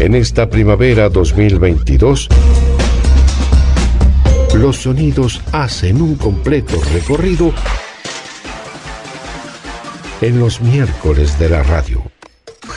En esta primavera 2022, los sonidos hacen un completo recorrido en los miércoles de la radio.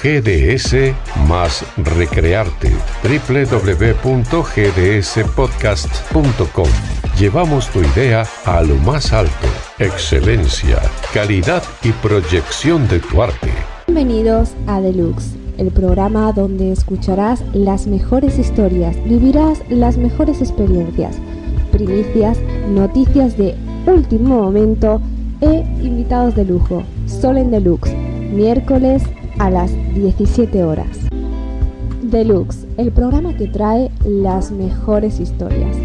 GDS más Recrearte. www.gdspodcast.com. Llevamos tu idea a lo más alto. Excelencia, calidad y proyección de tu arte. Bienvenidos a Deluxe, el programa donde escucharás las mejores historias, vivirás las mejores experiencias, primicias, noticias de último momento e invitados de lujo. Sol en Deluxe, miércoles a las 17 horas. Deluxe, el programa que trae las mejores historias.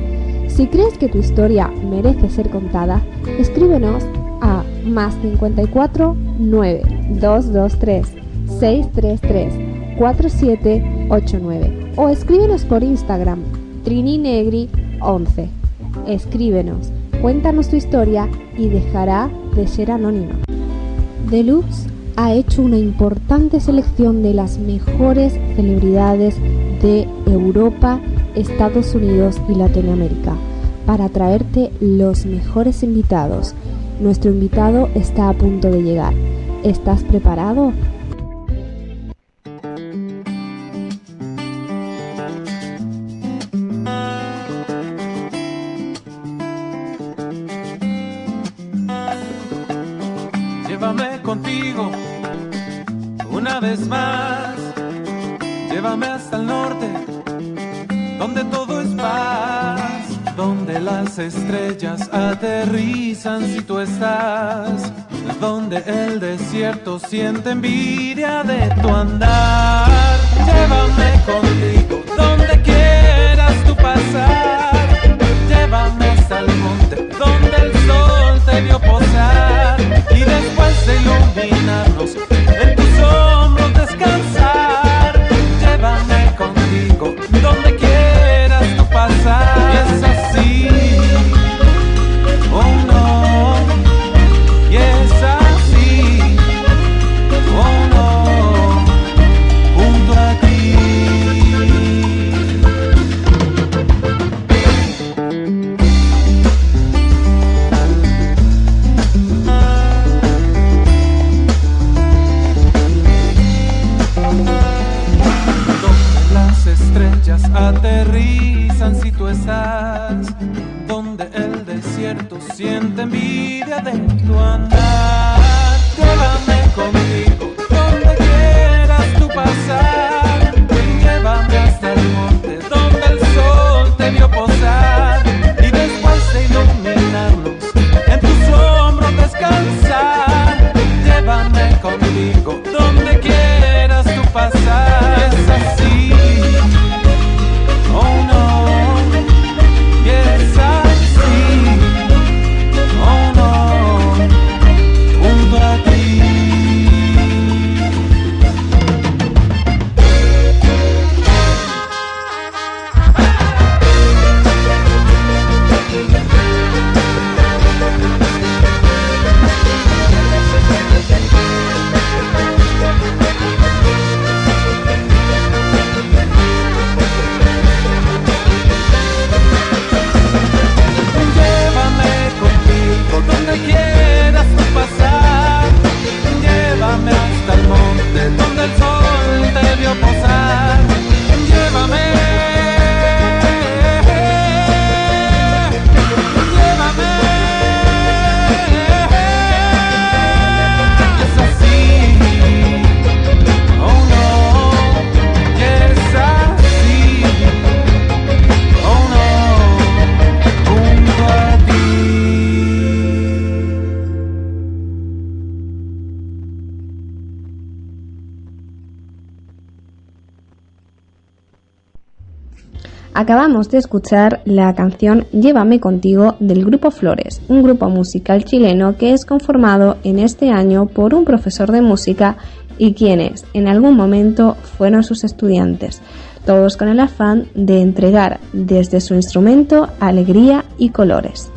Si crees que tu historia merece ser contada, escríbenos a más 54 9 223 633 4789 o escríbenos por Instagram trininegri 11. Escríbenos, cuéntanos tu historia y dejará de ser anónima. Deluxe ha hecho una importante selección de las mejores celebridades de Europa, Estados Unidos y Latinoamérica para traerte los mejores invitados. Nuestro invitado está a punto de llegar. ¿Estás preparado? Desierto siente envidia de tu andar. Llévame contigo, donde quieras tú pasar. Llévame hasta el monte, donde el sol te vio posar y después de iluminarnos Acabamos de escuchar la canción Llévame contigo del grupo Flores, un grupo musical chileno que es conformado en este año por un profesor de música y quienes en algún momento fueron sus estudiantes, todos con el afán de entregar desde su instrumento alegría y colores.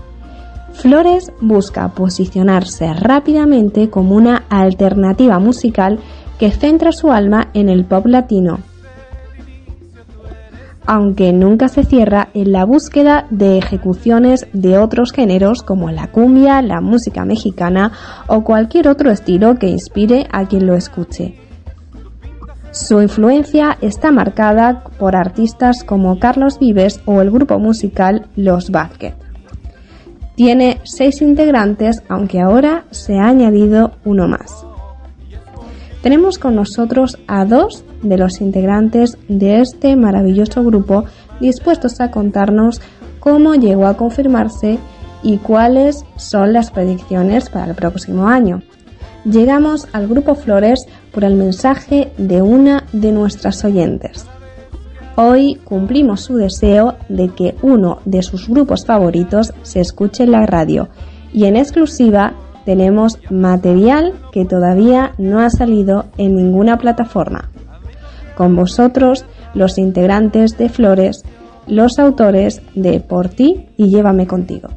Flores busca posicionarse rápidamente como una alternativa musical que centra su alma en el pop latino. Aunque nunca se cierra en la búsqueda de ejecuciones de otros géneros como la cumbia, la música mexicana o cualquier otro estilo que inspire a quien lo escuche. Su influencia está marcada por artistas como Carlos Vives o el grupo musical Los Vázquez. Tiene seis integrantes, aunque ahora se ha añadido uno más. Tenemos con nosotros a dos de los integrantes de este maravilloso grupo dispuestos a contarnos cómo llegó a confirmarse y cuáles son las predicciones para el próximo año. Llegamos al grupo Flores por el mensaje de una de nuestras oyentes. Hoy cumplimos su deseo de que uno de sus grupos favoritos se escuche en la radio y en exclusiva tenemos material que todavía no ha salido en ninguna plataforma. Con vosotros, los integrantes de Flores, los autores de Por ti y Llévame contigo.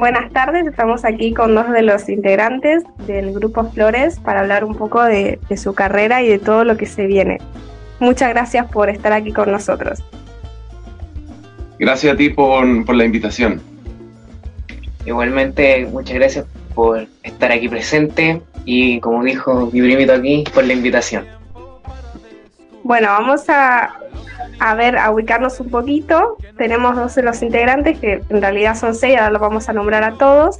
Buenas tardes, estamos aquí con dos de los integrantes del grupo Flores para hablar un poco de, su carrera y de todo lo que se viene. Muchas gracias por estar aquí con nosotros. Gracias a ti por, por la invitación. Igualmente, muchas gracias por estar aquí presente y como dijo mi primito aquí, por la invitación. Bueno, vamos a, a ver, a ubicarnos un poquito. Tenemos dos de los integrantes, que en realidad son seis, ahora los vamos a nombrar a todos.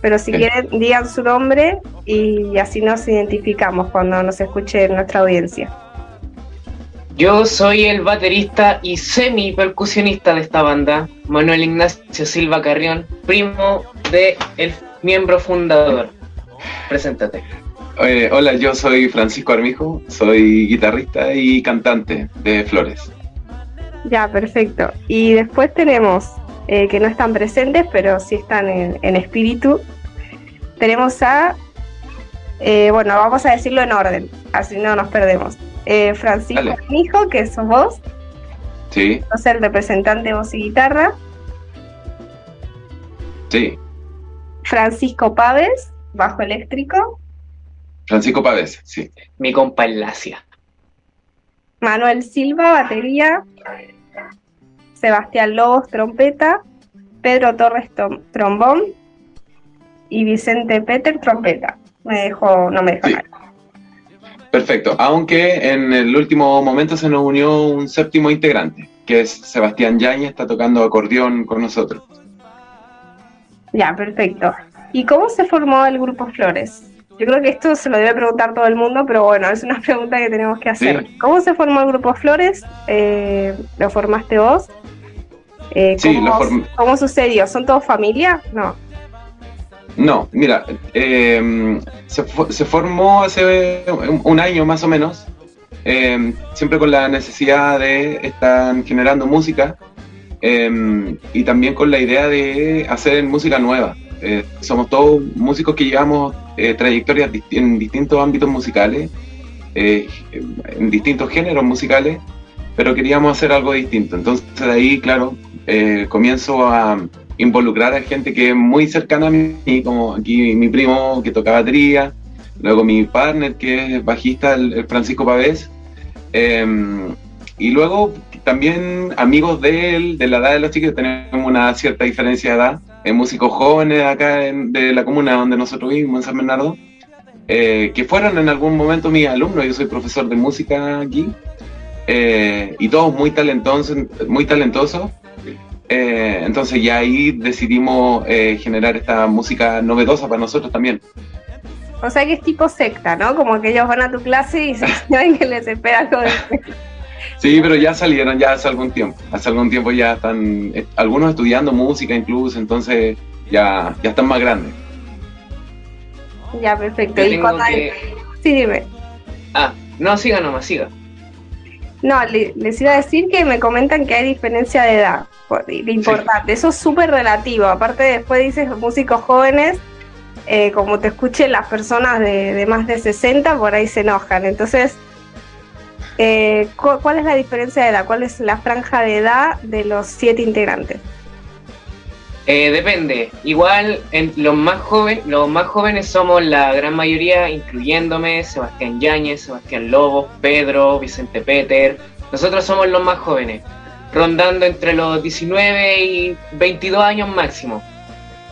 Pero si quieren, digan su nombre y así nos identificamos cuando nos escuche nuestra audiencia. Yo soy el baterista y semi-percusionista de esta banda, Manuel Ignacio Silva Carrión, primo de el miembro fundador. Preséntate. Eh, hola, yo soy Francisco Armijo, soy guitarrista y cantante de Flores. Ya, perfecto. Y después tenemos, eh, que no están presentes, pero sí están en, espíritu, tenemos a, eh, bueno, vamos a decirlo en orden, así no nos perdemos. Eh, Francisco Mijo, que sos vos. Sí. Sos el representante de voz y guitarra. Sí. Francisco Paves, bajo eléctrico. Francisco Paves, sí. Mi compa Lacia. Manuel Silva, batería. Sebastián Lobos, trompeta, Pedro Torres, trombón y Vicente Peter, trompeta. Me dejó, no me dejó nada. Perfecto, aunque en el último momento se nos unió un séptimo integrante, que es Sebastián Yañez, está tocando acordeón con nosotros. Ya, perfecto. ¿Y cómo se formó el grupo Flores? Yo creo que esto se lo debe preguntar todo el mundo, pero bueno, es una pregunta que tenemos que hacer. ¿Cómo se formó el grupo Flores? Eh, ¿Lo formaste vos? Eh, ¿cómo, sucedió? ¿Son todos familia? No. No, mira, eh, se, formó hace un año más o menos, siempre con la necesidad de estar generando música y también con la idea de hacer música nueva. Somos todos músicos que llevamos eh, trayectorias en distintos ámbitos musicales, eh, en distintos géneros musicales, pero queríamos hacer algo distinto. Entonces de ahí, claro, eh, comienzo a involucrar a gente que es muy cercana a mí, como aquí mi primo que toca batería, luego mi partner que es bajista, el, Francisco Pavés, em, y luego también amigos de él, de la edad de los chicos, tenemos una cierta diferencia de edad, músicos jóvenes acá de la comuna donde nosotros vivimos, en San Bernardo, eh, que fueron en algún momento mis alumnos, yo soy profesor de música aquí, eh, y todos muy talentosos, muy talentosos. Eh, entonces ya ahí decidimos generar esta música novedosa para nosotros también. O sea que es tipo secta, ¿no? Como que ellos van a tu clase y saben que les espera algo Sí, pero ya salieron ya hace algún tiempo. Hace algún tiempo ya están, eh, algunos estudiando música incluso, entonces ya, ya están más grandes. Ya, perfecto. Yo ¿Y cuando que- Sí, dime. Ah, no, siga nomás, siga. No, le- les iba a decir que me comentan que hay diferencia de edad. importante, eso es súper relativo. Aparte, después dices músicos jóvenes, eh, como te escuchen las personas de, de más de 60, por ahí se enojan. Entonces, eh, cu- ¿cuál es la diferencia de edad? ¿Cuál es la franja de edad de los siete integrantes? Eh, depende. Igual en los más jóvenes, los más jóvenes somos la gran mayoría, incluyéndome Sebastián Yáñez, Sebastián Lobos, Pedro, Vicente Peter. Nosotros somos los más jóvenes, rondando entre los 19 y 22 años máximo.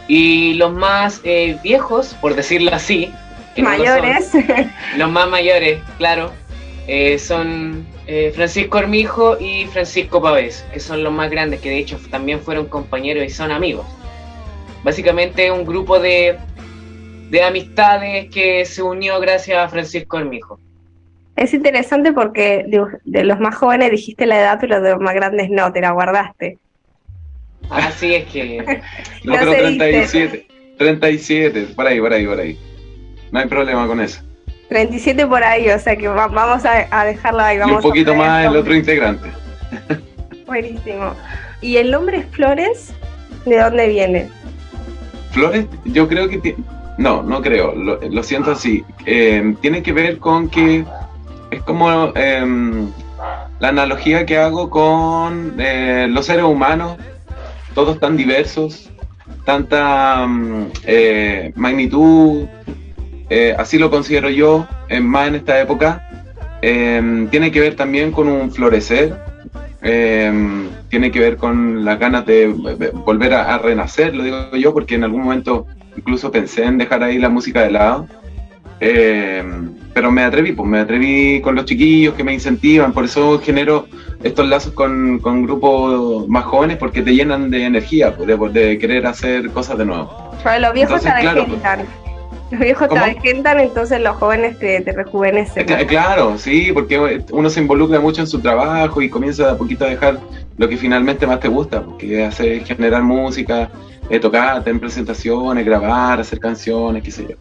Y los más eh, viejos, por decirlo así, que no lo son, Mayores. los más mayores, claro, eh, son eh, Francisco Armijo y Francisco Pavés, que son los más grandes, que de hecho también fueron compañeros y son amigos. Básicamente un grupo de, de amistades que se unió gracias a Francisco Armijo. es interesante porque de, de los más jóvenes dijiste la edad, pero de los más grandes no, te la guardaste. Así es que No, No pero se dice. 37, 37, por ahí, por ahí, por ahí. No hay problema con eso. 37 por ahí, o sea que va- vamos a, a dejarlo ahí. Y Vamos un poquito a más el otro integrante. Buenísimo. ¿Y el nombre Flores? ¿De dónde viene? Flores, yo creo que... No, no creo, lo, lo siento así. Eh, tiene que ver con que es como em, la analogía que hago con eh, los seres humanos, todos tan diversos, tanta mm, eh, magnitud, eh, así lo considero yo, eh, más en esta época. Em, tiene que ver también con un florecer, em, tiene que ver con las ganas de eh, volver a, a renacer, lo digo yo, porque en algún momento incluso pensé en dejar ahí la música de lado. Em, pero me atreví, pues me atreví con los chiquillos que me incentivan, por eso genero estos lazos con, con grupos más jóvenes porque te llenan de energía, pues, de, de querer hacer cosas de nuevo. Porque los viejos Entonces, te claro, avejentan. Los viejos ¿Cómo? te avejentan, entonces los jóvenes te, te rejuvenecen. Cla- Claro, sí, porque uno se involucra mucho en su trabajo y comienza de a poquito a dejar lo que finalmente más te gusta, porque hace generar música, eh, tocar, tener presentaciones, grabar, hacer canciones, qué sé yo.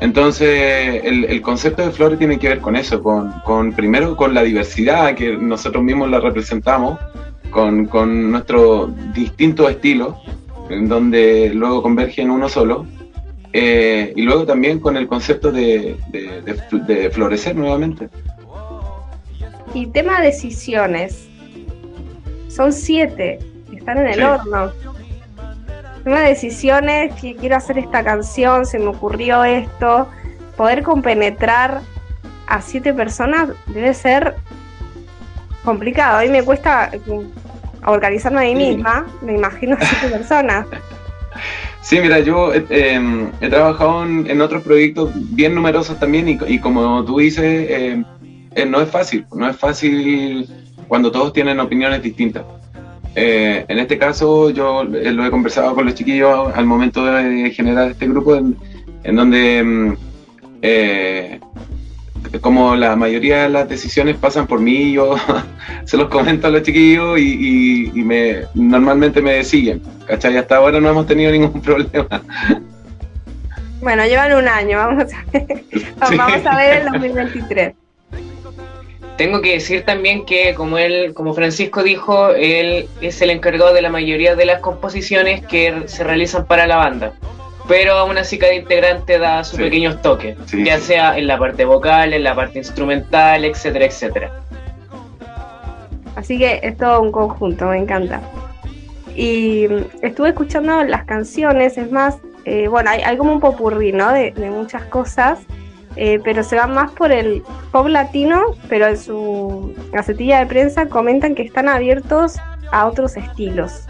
Entonces, el, el concepto de Flores tiene que ver con eso, con, con primero con la diversidad que nosotros mismos la representamos, con, con nuestros distintos estilos, en donde luego converge en uno solo, eh, y luego también con el concepto de, de- de fl- de florecer nuevamente. Y tema decisiones. Son siete. Están en el Sí. horno. Tema de decisiones, que quiero hacer esta canción, se me ocurrió esto. Poder compenetrar a siete personas debe ser complicado. A mí me cuesta mm, organizarme a mí Sí. misma. Me imagino a siete personas. Sí, mira, yo eh, em, he trabajado en, otros proyectos bien numerosos también y, como tú dices, eh, eh, no es fácil, no es fácil cuando todos tienen opiniones distintas. Eh, en este caso yo lo he conversado con los chiquillos al momento de generar este grupo en, en donde em, como la mayoría de las decisiones pasan por mí, yo se los comento a los chiquillos y, y- y me, normalmente me siguen. ¿Cachai? Hasta ahora no hemos tenido ningún problema. Bueno, llevan un año, vamos a ver, vamos a ver el 2023. Tengo que decir también que como él, como Francisco dijo, él es el encargado de la mayoría de las composiciones que se realizan para la banda. Pero aún así cada integrante da sus Sí. pequeños toques, Sí, ya sí. sea en la parte vocal, en la parte instrumental, etcétera, etcétera. Así que es todo un conjunto, me encanta. Y mm, estuve escuchando las canciones, es más, eh, bueno, hay, hay como un popurrí, ¿no? De, de muchas cosas, eh, pero se van más por el pop latino, pero en su gacetilla de prensa comentan que están abiertos a otros estilos.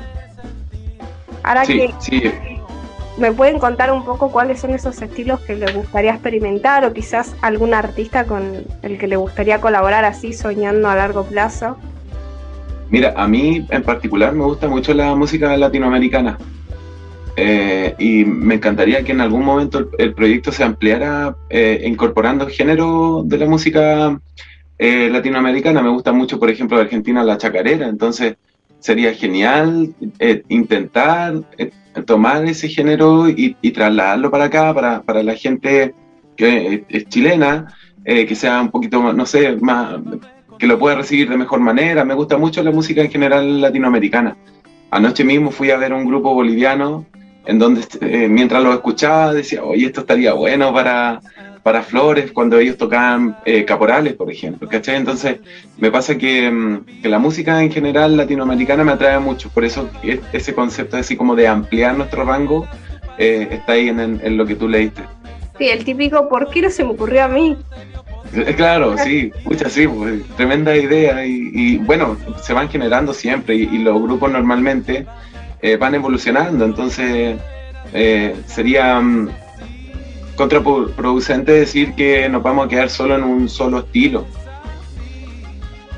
Ahora Sí, que sí. Me pueden contar un poco cuáles son esos estilos que les gustaría experimentar o quizás algún artista con el que le gustaría colaborar así soñando a largo plazo. Mira, a mí en particular me gusta mucho la música latinoamericana. Eh, y me encantaría que en algún momento el, proyecto se ampliara eh, incorporando género de la música eh, latinoamericana. Me gusta mucho, por ejemplo, de Argentina la chacarera. Entonces, sería genial eh, intentar tomar ese género y, trasladarlo para acá, para, para la gente chilena, que sea un poquito, no sé, más que lo pueda recibir de mejor manera. Me gusta mucho la música en general latinoamericana. Anoche mismo fui a ver un grupo boliviano en donde eh, mientras lo escuchaba decía, oye, esto estaría bueno para, para Flores cuando ellos tocaban eh, caporales, por ejemplo, ¿cachai? Entonces me pasa que, mm, que, la música en general latinoamericana me atrae mucho, por eso ese concepto así como de ampliar nuestro rango eh, está ahí en, en, lo que tú leíste. Sí, el típico, ¿por qué no se me ocurrió a mí? Claro, sí, muchas sí, pues, tremenda idea y, bueno, se van generando siempre y, los grupos normalmente eh, van evolucionando, entonces eh, sería mm, contraproducente decir que nos vamos a quedar solo en un solo estilo,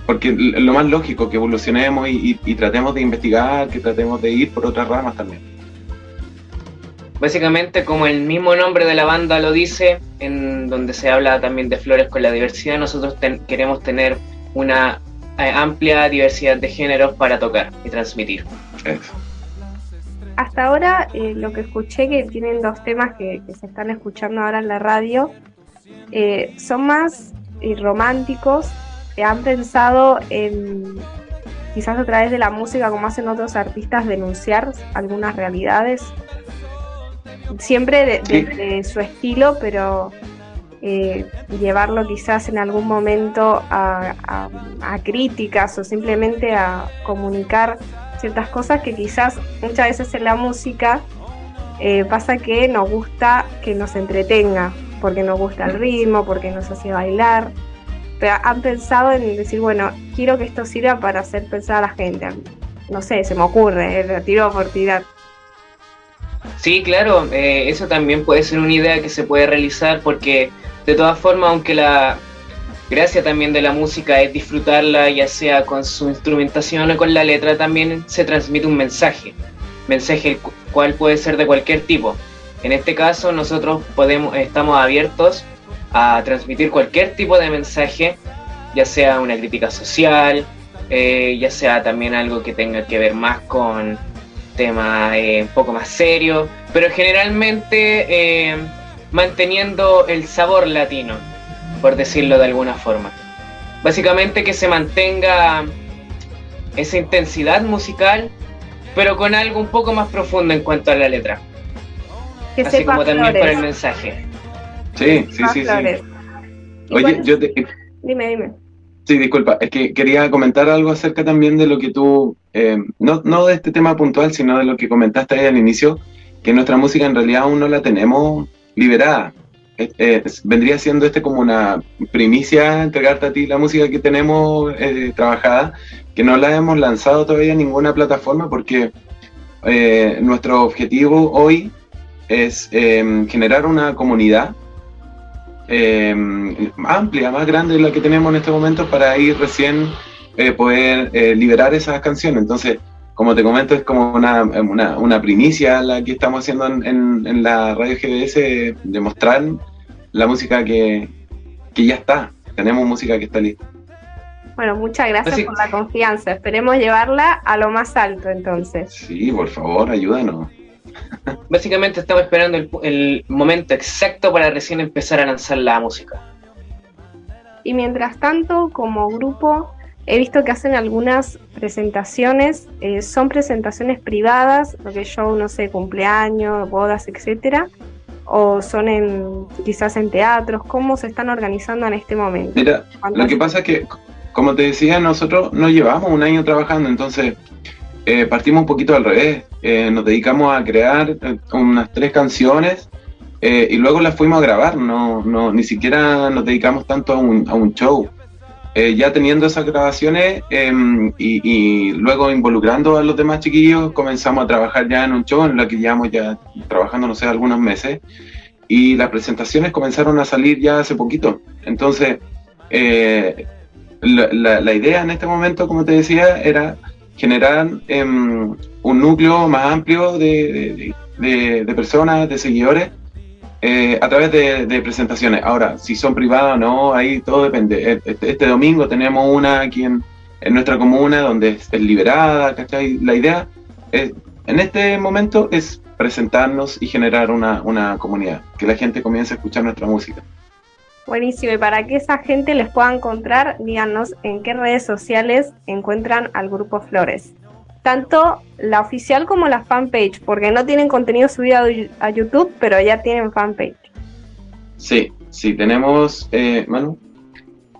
porque lo más lógico que evolucionemos y, y tratemos de investigar, que tratemos de ir por otras ramas también. Básicamente, como el mismo nombre de la banda lo dice, en donde se habla también de flores con la diversidad, nosotros queremos tener una eh, amplia diversidad de géneros para tocar y transmitir. Hasta ahora, eh, lo que escuché que tienen dos temas que, se están escuchando ahora en la radio, eh, son más románticos. han pensado en, quizás a través de la música, como hacen otros artistas, denunciar algunas realidades siempre de, su estilo, pero eh, llevarlo quizás en algún momento a, críticas o simplemente a comunicar ciertas cosas que quizás muchas veces en la música eh, pasa que nos gusta que nos entretenga, porque nos gusta el ritmo, porque nos hace bailar. Pero han pensado en decir, bueno, quiero que esto sirva para hacer pensar a la gente. No sé, se me ocurre, eh, tiro por tirar. Sí, claro, eh, eso también puede ser una idea que se puede realizar porque de todas formas, aunque la gracia también de la música es disfrutarla ya sea con su instrumentación o con la letra, también se transmite un mensaje, mensaje el cual puede ser de cualquier tipo. En este caso nosotros podemos, estamos abiertos a transmitir cualquier tipo de mensaje, ya sea una crítica social, eh, ya sea también algo que tenga que ver más con tema eh, un poco más serio, pero generalmente eh, manteniendo el sabor latino, por decirlo de alguna forma. Básicamente que se mantenga esa intensidad musical, pero con algo un poco más profundo en cuanto a la letra. Así como también para el mensaje. Sí, sí, sí, sí. Oye, yo te... Dime, dime. Sí, disculpa, es que quería comentar algo acerca también de lo que tú, eh, no, no de este tema puntual, sino de lo que comentaste ahí al inicio, que nuestra música en realidad aún no la tenemos liberada. Vendría siendo este como una primicia entregarte a ti la música que tenemos eh, trabajada, que no la hemos lanzado todavía en ninguna plataforma porque eh, nuestro objetivo hoy es generar una comunidad eh, amplia, más grande de la que tenemos en este momento para ir recién eh, poder eh, liberar esas canciones. Entonces, como te comento, es como una, una, primicia la que estamos haciendo en, en, la radio GDS, de mostrar la música que, que, ya está. Tenemos música que está lista. Bueno, muchas gracias por la confianza. Esperemos llevarla a lo más alto entonces. Sí, por favor, ayúdanos. Básicamente estamos esperando el, momento exacto para recién empezar a lanzar la música. Y mientras tanto, como grupo, he visto que hacen algunas presentaciones, eh, son presentaciones privadas, lo que show, no sé, cumpleaños, bodas, etcétera, o son en quizás en teatros, ¿cómo se están organizando en este momento? Mira, lo que pasa es que, como te decía, nosotros no llevamos un año trabajando, entonces eh, partimos un poquito al revés. Eh, nos dedicamos a crear eh, unas tres canciones y luego las fuimos a grabar. No, no, ni siquiera nos dedicamos tanto a un, a un show. Ya teniendo esas grabaciones em, y, luego involucrando a los demás chiquillos, comenzamos a trabajar ya en un show en la que llevamos ya trabajando, no sé, algunos meses. Y las presentaciones comenzaron a salir ya hace poquito. Entonces, la, la idea en este momento, como te decía, era generar em, un núcleo más amplio de, personas, de seguidores, eh, a través de, presentaciones. Ahora, si son privadas o no, ahí todo depende. E, este, este, domingo tenemos una aquí en, nuestra comuna donde es, liberada, ¿cachai? La idea es, en este momento es presentarnos y generar una, una comunidad, que la gente comience a escuchar nuestra música. Buenísimo, y para que esa gente les pueda encontrar, díganos en qué redes sociales encuentran al grupo Flores tanto la oficial como la fanpage, porque no tienen contenido subido a YouTube, pero ya tienen fanpage. Sí, sí, tenemos, eh, Manu.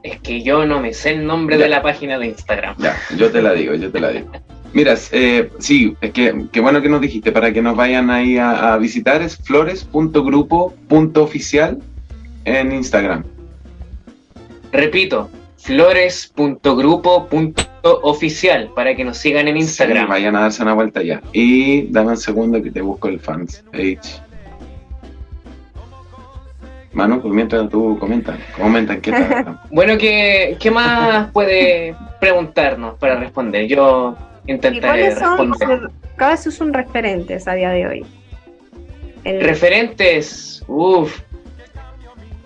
Es que yo no me sé el nombre de la página de Instagram. Ya, yo te la digo, yo te la digo. Mira, eh, sí, es que qué bueno que nos dijiste, para que nos vayan ahí a, a visitar, es flores.grupo.oficial en Instagram. Repito, flores.grupo.oficial para que nos sigan en Instagram. vayan a darse una vuelta ya. Y dame un segundo que te busco el fans page. Manu, pues mientras tú comentas, comentan qué tal. bueno, ¿qué, ¿qué más puede preguntarnos para responder? Yo intentaré responder. Cada vez son referentes a día de hoy. Referentes, uff.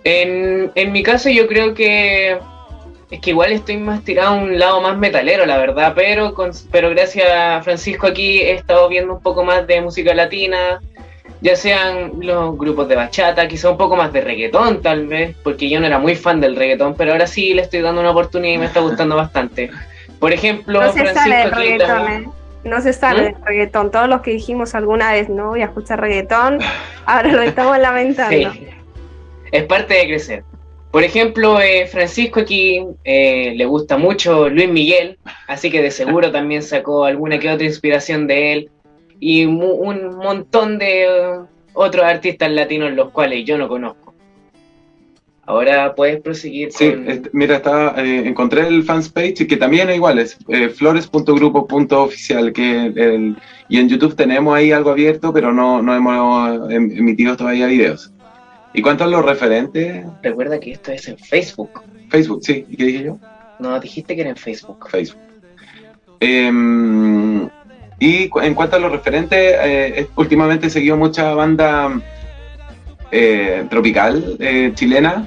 En, en mi caso yo creo que es que igual estoy más tirado a un lado más metalero, la verdad, pero, con, pero gracias a Francisco aquí he estado viendo un poco más de música latina, ya sean los grupos de bachata, quizá un poco más de reggaetón tal vez, porque yo no era muy fan del reggaetón, pero ahora sí le estoy dando una oportunidad y me está gustando bastante. Por ejemplo, no se Francisco sale reggaetón, ¿eh? No se sale ¿Mm? del reggaetón. Todos los que dijimos alguna vez, no voy a escuchar reggaetón, ahora lo estamos lamentando. Sí. Es parte de crecer. Por ejemplo, eh, Francisco aquí eh, le gusta mucho Luis Miguel, así que de seguro también sacó alguna que otra inspiración de él y un montón de uh, otros artistas latinos los cuales yo no conozco. Ahora puedes proseguir. Sí, este, mira, está, eh, encontré el fans page que también es igual, es flores.grupo.oficial, que y en YouTube tenemos ahí algo abierto, pero no, no hemos em, emitido todavía videos. ¿Y cuántos los referentes? Recuerda que esto es en Facebook. Facebook, sí. ¿Y qué dije yo? No, dijiste que era en Facebook. Facebook. Em, y en cuanto a los referentes, eh, últimamente he seguido mucha banda eh, tropical eh, chilena.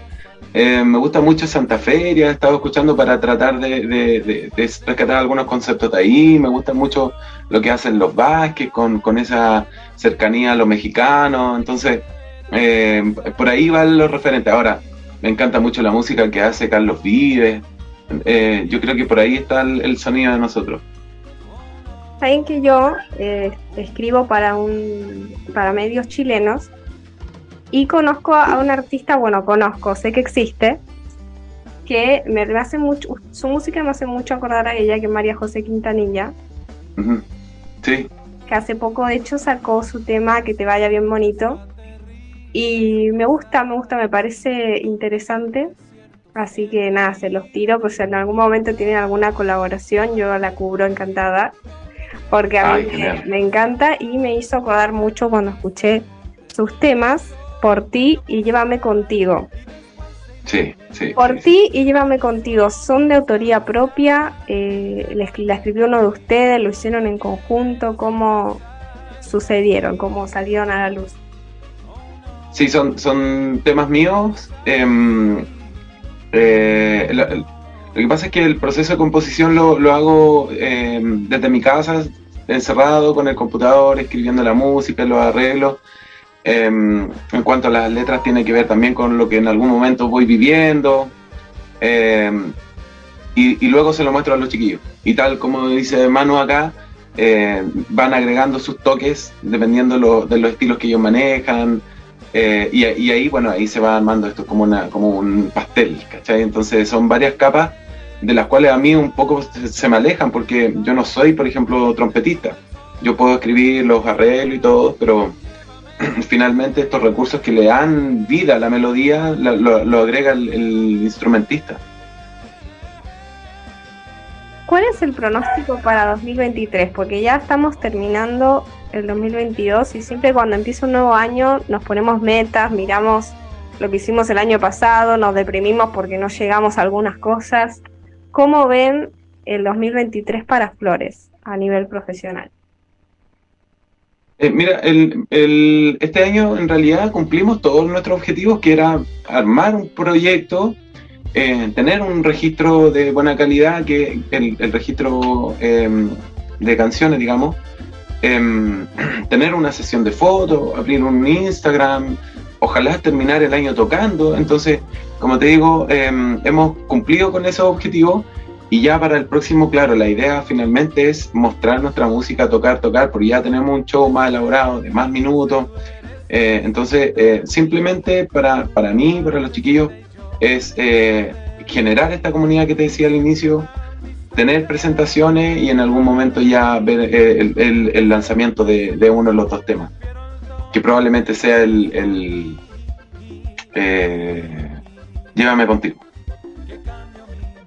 me gusta mucho Santa Feria, he estado escuchando para tratar de, rescatar algunos conceptos de ahí. Me gusta mucho lo que hacen los Vázquez con, con esa cercanía a los mexicanos. Entonces, eh, por ahí van los referentes. Ahora, me encanta mucho la música que hace Carlos Vives. Eh, yo creo que por ahí está el, sonido de nosotros. Saben que yo eh, escribo para un para medios chilenos y conozco a un artista, bueno, conozco, sé que existe, que me hace mucho, su música me hace mucho acordar a ella, que María José Quintanilla. Sí. Que hace poco, de hecho, sacó su tema Que te vaya bien bonito y me gusta, me gusta, me parece interesante. Así que nada, se los tiro, pues si en algún momento tienen alguna colaboración, yo la cubro encantada. Porque a mí me, encanta y me hizo acordar mucho cuando escuché sus temas, Por ti y Llévame contigo. Sí, sí. Por ti y Llévame contigo. Son de autoría propia. Eh, la escribió uno de ustedes, lo hicieron en conjunto. ¿Cómo sucedieron? ¿Cómo salieron a la luz? Sí, son, son temas míos. Em, eh, lo, que pasa es que el proceso de composición lo, lo hago em, desde mi casa, encerrado con el computador, escribiendo la música, los arreglos. Em, en cuanto a las letras, tiene que ver también con lo que en algún momento voy viviendo. Y, luego se lo muestro a los chiquillos. Y tal como dice Manu acá, eh, van agregando sus toques dependiendo de los estilos que ellos manejan, eh, y, ahí, bueno, ahí se va armando esto como, una, como un pastel, ¿cachai? Entonces son varias capas de las cuales a mí un poco se me alejan porque yo no soy, por ejemplo, trompetista. Yo puedo escribir los arreglos y todo, pero finalmente estos recursos que le dan vida a la melodía lo, agrega el instrumentista. ¿Cuál es el pronóstico para 2023? Porque ya estamos terminando el 2022 y siempre cuando empieza un nuevo año nos ponemos metas, miramos lo que hicimos el año pasado, nos deprimimos porque no llegamos a algunas cosas. ¿Cómo ven el 2023 para Flores a nivel profesional? Eh, mira, el, el, este año en realidad cumplimos todos nuestros objetivos, que era armar un proyecto, eh, tener un registro de buena calidad, que el, el registro em, de canciones, digamos, em, tener una sesión de fotos, abrir un Instagram, ojalá terminar el año tocando. Entonces, como te digo, em, hemos cumplido con esos objetivos y ya para el próximo, claro, la idea finalmente es mostrar nuestra música, tocar, tocar, porque ya tenemos un show más elaborado, de más minutos. Eh, entonces, eh, simplemente para, para mí, para los chiquillos, es eh, generar esta comunidad que te decía al inicio, tener presentaciones y en algún momento ya ver el, el, lanzamiento de, de, uno de los dos temas, que probablemente sea el, el Llévame contigo.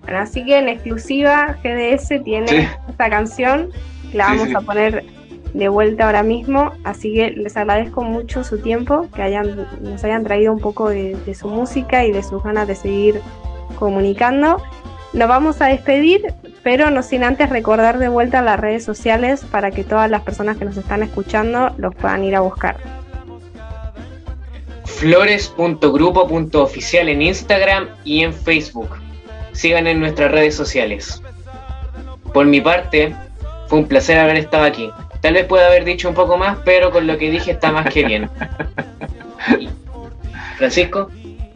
Así que en exclusiva GDS tiene esta canción, la vamos a poner de vuelta ahora mismo, así que les agradezco mucho su tiempo, que hayan, nos hayan traído un poco de, su música y de sus ganas de seguir comunicando. Nos vamos a despedir, pero no sin antes recordar de vuelta las redes sociales para que todas las personas que nos están escuchando los puedan ir a buscar. Flores.grupo.oficial en Instagram y en Facebook sigan en nuestras redes sociales. Por mi parte, fue un placer haber estado aquí. Tal vez pueda haber dicho un poco más, pero con lo que dije está más que bien. Francisco.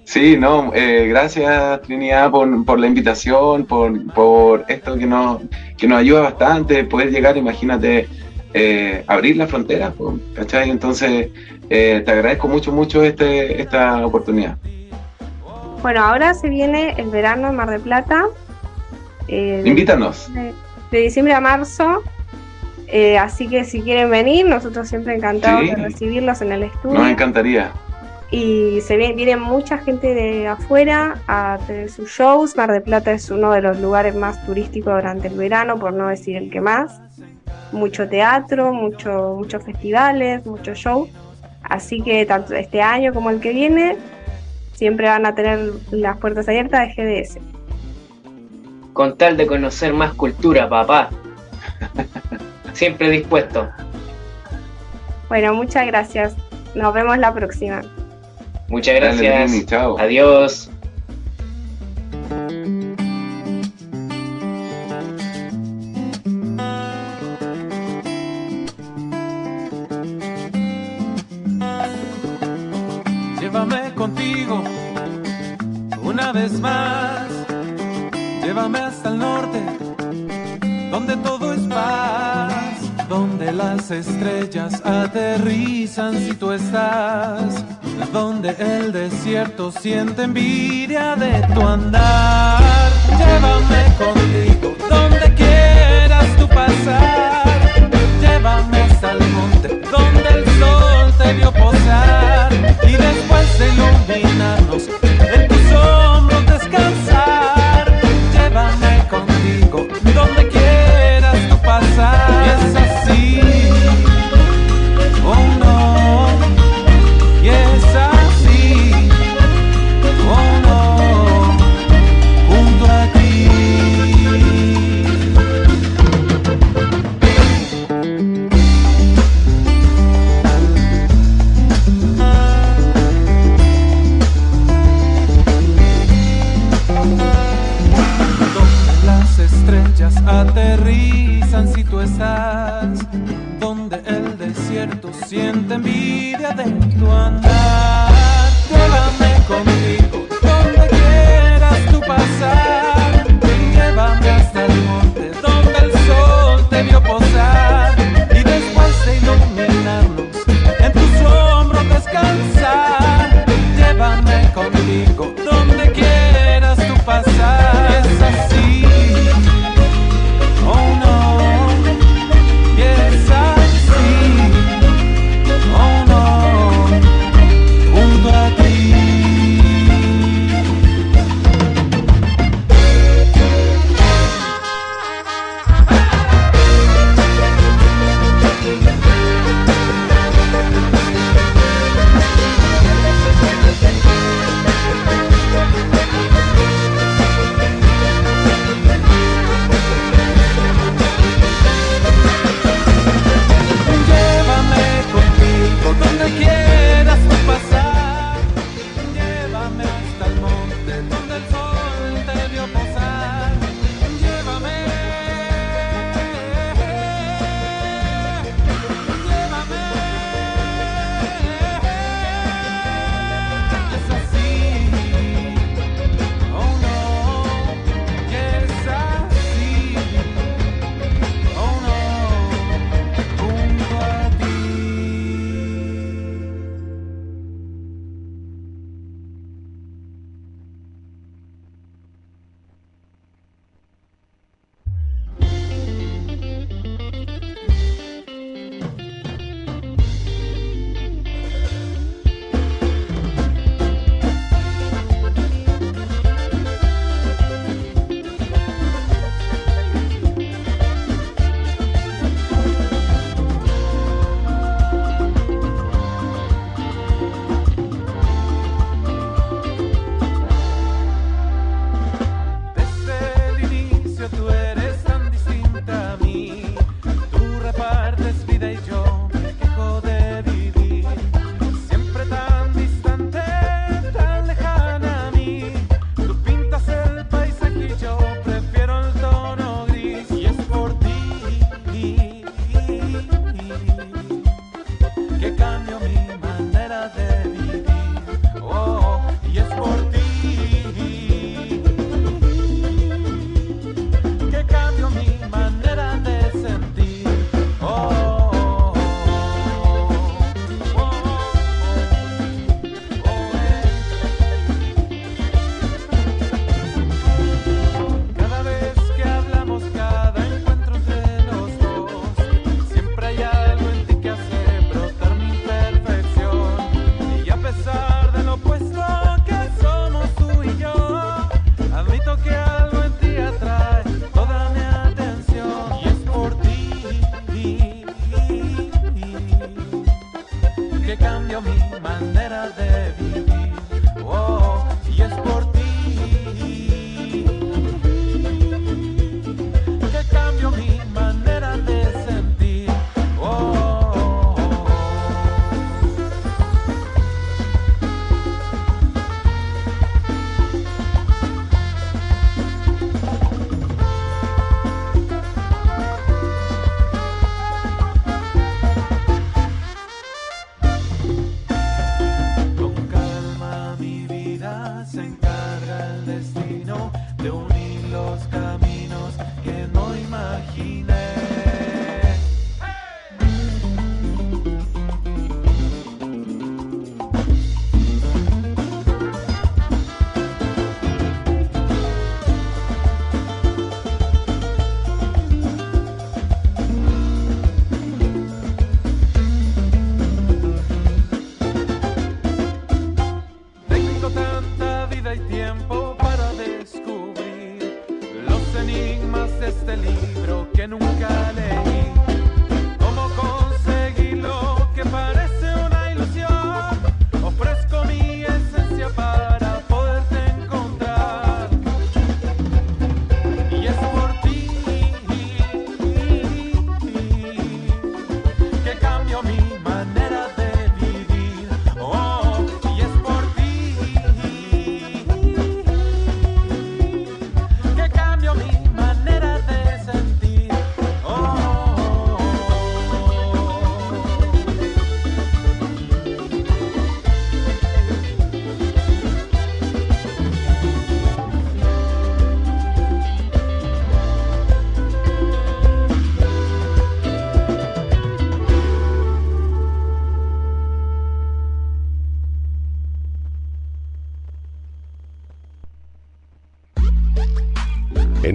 Sí, no, eh, gracias Trinidad por, por la invitación, por, por, esto que nos, que nos ayuda bastante, poder llegar, imagínate, eh, abrir la frontera, ¿cachai? Entonces, eh, te agradezco mucho, mucho este, esta oportunidad. Bueno, ahora se viene el verano en Mar del Plata. Eh, Invítanos. De, diciembre a marzo. Eh, así que si quieren venir, nosotros siempre encantados de recibirlos en el estudio. Nos encantaría. Y se viene, mucha gente de afuera a tener sus shows. Mar del Plata es uno de los lugares más turísticos durante el verano, por no decir el que más. Mucho teatro, mucho, muchos festivales, muchos shows. Así que tanto este año como el que viene, siempre van a tener las puertas abiertas de GDS. Con tal de conocer más cultura, papá. siempre dispuesto. Bueno, muchas gracias. Nos vemos la próxima. Muchas gracias. Adiós. vez más. Llévame hasta el norte, donde todo es paz, donde las estrellas aterrizan si tú estás, donde el desierto siente envidia de tu andar. Llévame contigo, donde quieras tú pasar. Llévame hasta el monte, donde el sol te vio posar y después de iluminarnos este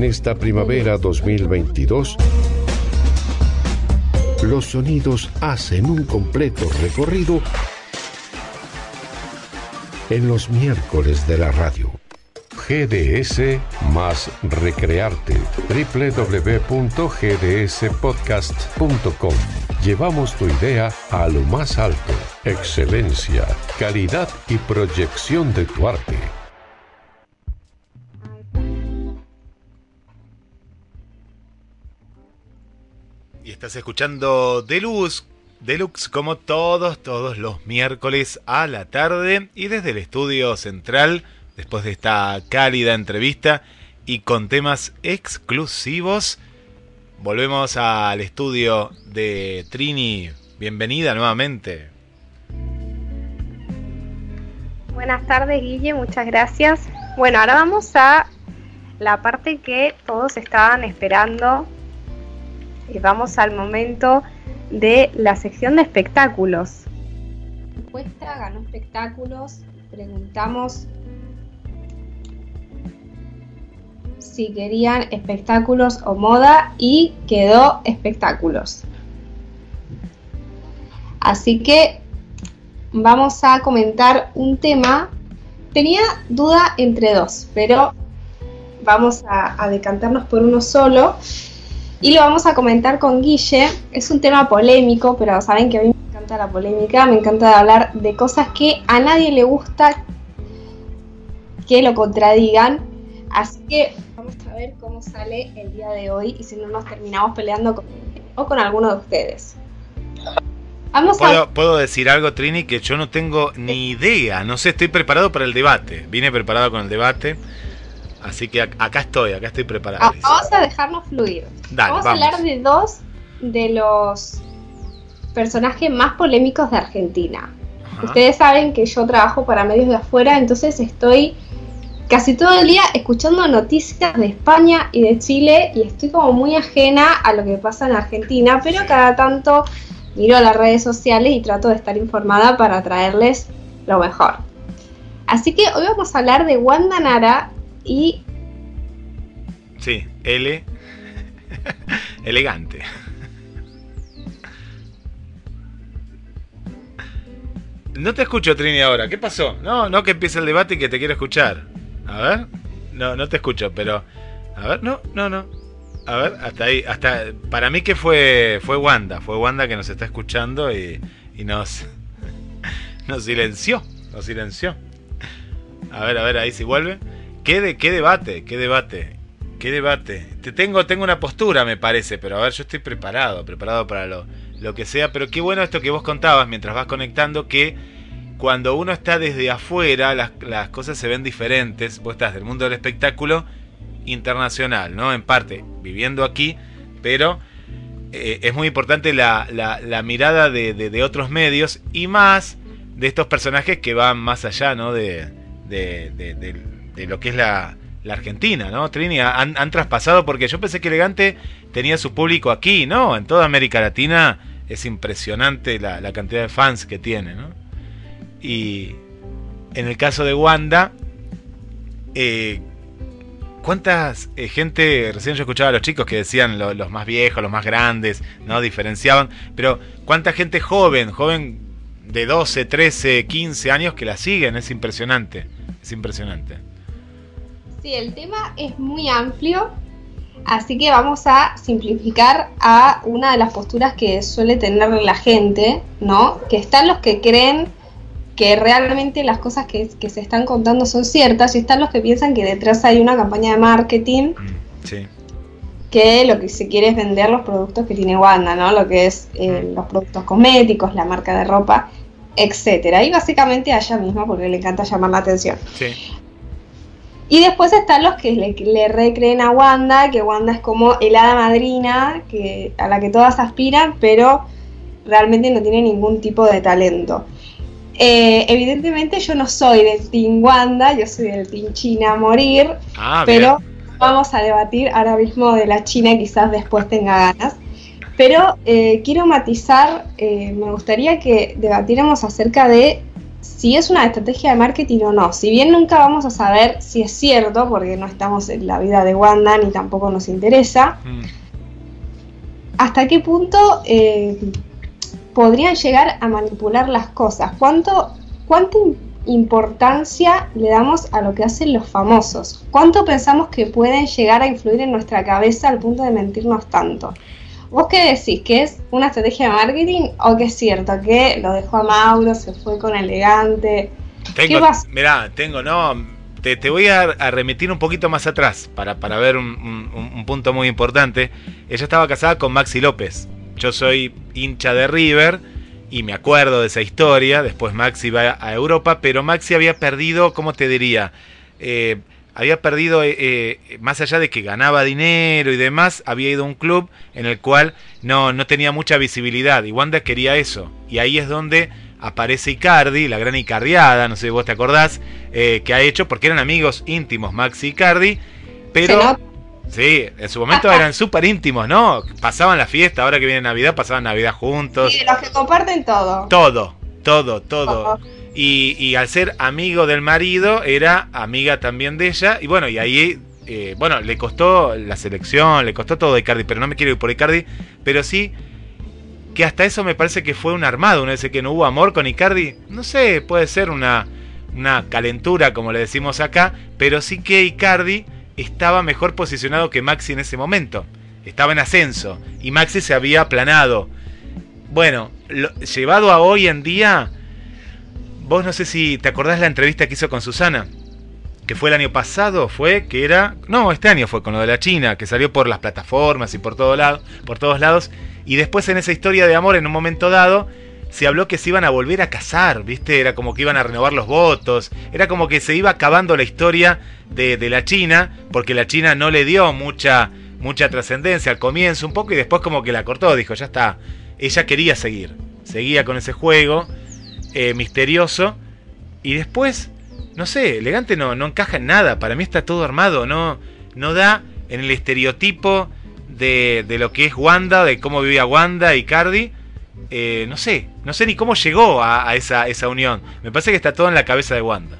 esta primavera 2022, los sonidos hacen un completo recorrido en los miércoles de la radio. GDS más Recrearte. www.gdspodcast.com. Llevamos tu idea a lo más alto. Excelencia, calidad y proyección de tu arte. Estás escuchando Deluxe, Deluxe como todos, todos los miércoles a la tarde y desde el estudio central, después de esta cálida entrevista y con temas exclusivos, volvemos al estudio de Trini. Bienvenida nuevamente. Buenas tardes, Guille, muchas gracias. Bueno, ahora vamos a la parte que todos estaban esperando. Y vamos al momento de la sección de espectáculos. Encuesta ganó espectáculos. Preguntamos si querían espectáculos o moda y quedó espectáculos. Así que vamos a comentar un tema. Tenía duda entre dos, pero vamos a, a decantarnos por uno solo y lo vamos a comentar con Guille. Es un tema polémico, pero saben que a mí me encanta la polémica, me encanta hablar de cosas que a nadie le gusta que lo contradigan. Así que vamos a ver cómo sale el día de hoy y si no nos terminamos peleando con, o con alguno de ustedes. Vamos a ¿Puedo, puedo decir algo, Trini, que yo no tengo ni idea. No sé, estoy preparado para el debate. Vine preparado con el debate. Así que ac- acá estoy, acá estoy preparado. Ah, vamos a dejarnos fluir. Dale, vamos, vamos. a hablar de dos de los personajes más polémicos de Argentina. Ajá. Ustedes saben que yo trabajo para medios de afuera, entonces estoy casi todo el día escuchando noticias de España y de Chile y estoy como muy ajena a lo que pasa en Argentina, pero cada tanto miro las redes sociales y trato de estar informada para traerles lo mejor. Así que hoy vamos a hablar de Wanda Nara y Sí, L. Elegante. No te escucho, Trini, ahora. ¿Qué pasó? No, no que empiece el debate y que te quiero escuchar. A ver. No, no te escucho, pero. A ver, no, no, no. A ver, hasta ahí, hasta. Para mí que fue. Fue Wanda. Fue Wanda que nos está escuchando y, y nos. Nos silenció. Nos silenció. A ver, a ver, ahí si vuelve. ¿Qué, de, debate? ¿Qué debate? ¿Qué debate? Te tengo, tengo una postura, me parece, pero a ver, yo estoy preparado, preparado para lo, lo que sea. Pero qué bueno esto que vos contabas mientras vas conectando, que cuando uno está desde afuera, las, las cosas se ven diferentes. Vos estás del mundo del espectáculo internacional, ¿no? En parte, viviendo aquí, pero eh, es muy importante la, la- la mirada de, de- de otros medios y más de estos personajes que van más allá, ¿no? De, de- de- lo que es la, Argentina, ¿no? Trini, han, han traspasado, porque yo pensé que Elegante tenía su público aquí, ¿no? En toda América Latina es impresionante la, cantidad de fans que tiene, ¿no? Y en el caso de Wanda, eh, ¿cuántas eh, gente, recién yo escuchaba a los chicos que decían lo- los más viejos, los más grandes, ¿no? Diferenciaban, pero ¿cuánta gente joven, joven de 12, 13, 15 años que la siguen? Es impresionante, es impresionante. Sí, el tema es muy amplio. Así que vamos a simplificar a una de las posturas que suele tener la gente, ¿no? Que están los que creen que realmente las cosas que, que se están contando son ciertas y están los que piensan que detrás hay una campaña de marketing Mm, Sí. que lo que se quiere es vender los productos que tiene Wanda, ¿no? Lo que es eh, los productos cosméticos, la marca de ropa, etcétera. Y básicamente a ella misma porque le encanta llamar la atención. Sí. Y después están los que le, le recreen a Wanda, que Wanda es como el hada madrina que, a la que todas aspiran, pero realmente no tiene ningún tipo de talento. Eh, evidentemente yo no soy del Team Wanda, yo soy del Team China a morir, Ah, pero vamos a debatir ahora mismo de la China, quizás después tenga ganas. Pero eh, quiero matizar, eh, me gustaría que debatiéramos acerca de si es una estrategia de marketing o no. Si bien nunca vamos a saber si es cierto, porque no estamos en la vida de Wanda ni tampoco nos interesa, Mm. ¿hasta qué punto eh, podrían llegar a manipular las cosas? ¿Cuánto, ¿Cuánta im- importancia le damos a lo que hacen los famosos? ¿Cuánto pensamos que pueden llegar a influir en nuestra cabeza al punto de mentirnos tanto? ¿Vos qué decís? ¿Que es una estrategia de marketing o que es cierto que lo dejó a Mauro, se fue con elegante? ¿Qué Tengo, pasa? mirá, tengo, no, te, te voy a, a remitir un poquito más atrás para, para ver un, un- un punto muy importante. Ella estaba casada con Maxi López. Yo soy hincha de River y me acuerdo de esa historia. Después Maxi va a Europa, pero Maxi había perdido, ¿cómo te diría? Eh, había perdido, eh, eh, más allá de que ganaba dinero y demás, había ido a un club en el cual no, no tenía mucha visibilidad y Wanda quería eso. Y ahí es donde aparece Icardi, la gran Icardiada, no sé si vos te acordás, eh, que ha hecho, porque eran amigos íntimos Maxi y Icardi, pero... Sí, en su momento eran súper íntimos, ¿no? Pasaban la fiesta, ahora que viene Navidad, pasaban Navidad juntos. Sí, los que comparten todo. Todo, todo, todo. Y, al ser amigo del marido, era amiga también de ella. Y bueno, y ahí, eh, bueno, le costó la selección, le costó todo a Icardi, pero no me quiero ir por Icardi. Pero sí que hasta eso me parece que fue un armado. Una vez que no hubo amor con Icardi, no sé, puede ser una, una calentura, como le decimos acá. Pero sí que Icardi estaba mejor posicionado que Maxi en ese momento. Estaba en ascenso. Y Maxi se había aplanado. Bueno, llevado a hoy en día, vos no sé si te acordás la entrevista que hizo con Susana, que fue el año pasado, fue que era, no, este año fue con lo de la China, que salió por las plataformas y por todo lado, por todos lados, y después en esa historia de amor en un momento dado se habló que se iban a volver a casar, ¿viste? Era como que iban a renovar los votos, era como que se iba acabando la historia de, de la China, porque la China no le dio mucha mucha trascendencia al comienzo un poco y después como que la cortó, dijo, ya está. Ella quería seguir, seguía con ese juego eh, misterioso y después, no sé, elegante no, no encaja en nada, para mí está todo armado, no, no da en el estereotipo de, de lo que es Wanda, de cómo vivía Wanda y Cardi. Eh, no sé, no sé ni cómo llegó a, a esa, esa unión. Me parece que está todo en la cabeza de Wanda.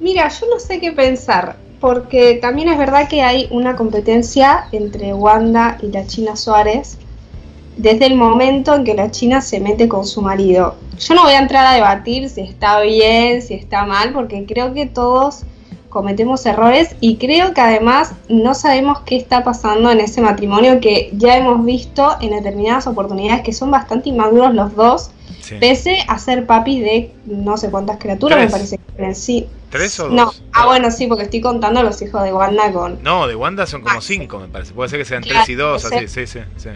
Mira, yo no sé qué pensar, porque también es verdad que hay una competencia entre Wanda y la China Suárez desde el momento en que la China se mete con su marido. Yo no voy a entrar a debatir si está bien, si está mal, porque creo que todos cometemos errores y creo que además no sabemos qué está pasando en ese matrimonio que ya hemos visto en determinadas oportunidades que son bastante inmaduros los dos, Sí. pese a ser papi de no sé cuántas criaturas, Tres. me parece que eran, sí. ¿Tres o dos? No, ah bueno, sí, porque estoy contando los hijos de Wanda con... No, de Wanda son como Ah, cinco, me parece. Puede ser que sean Claro, tres y dos, así, sí, sí, sí.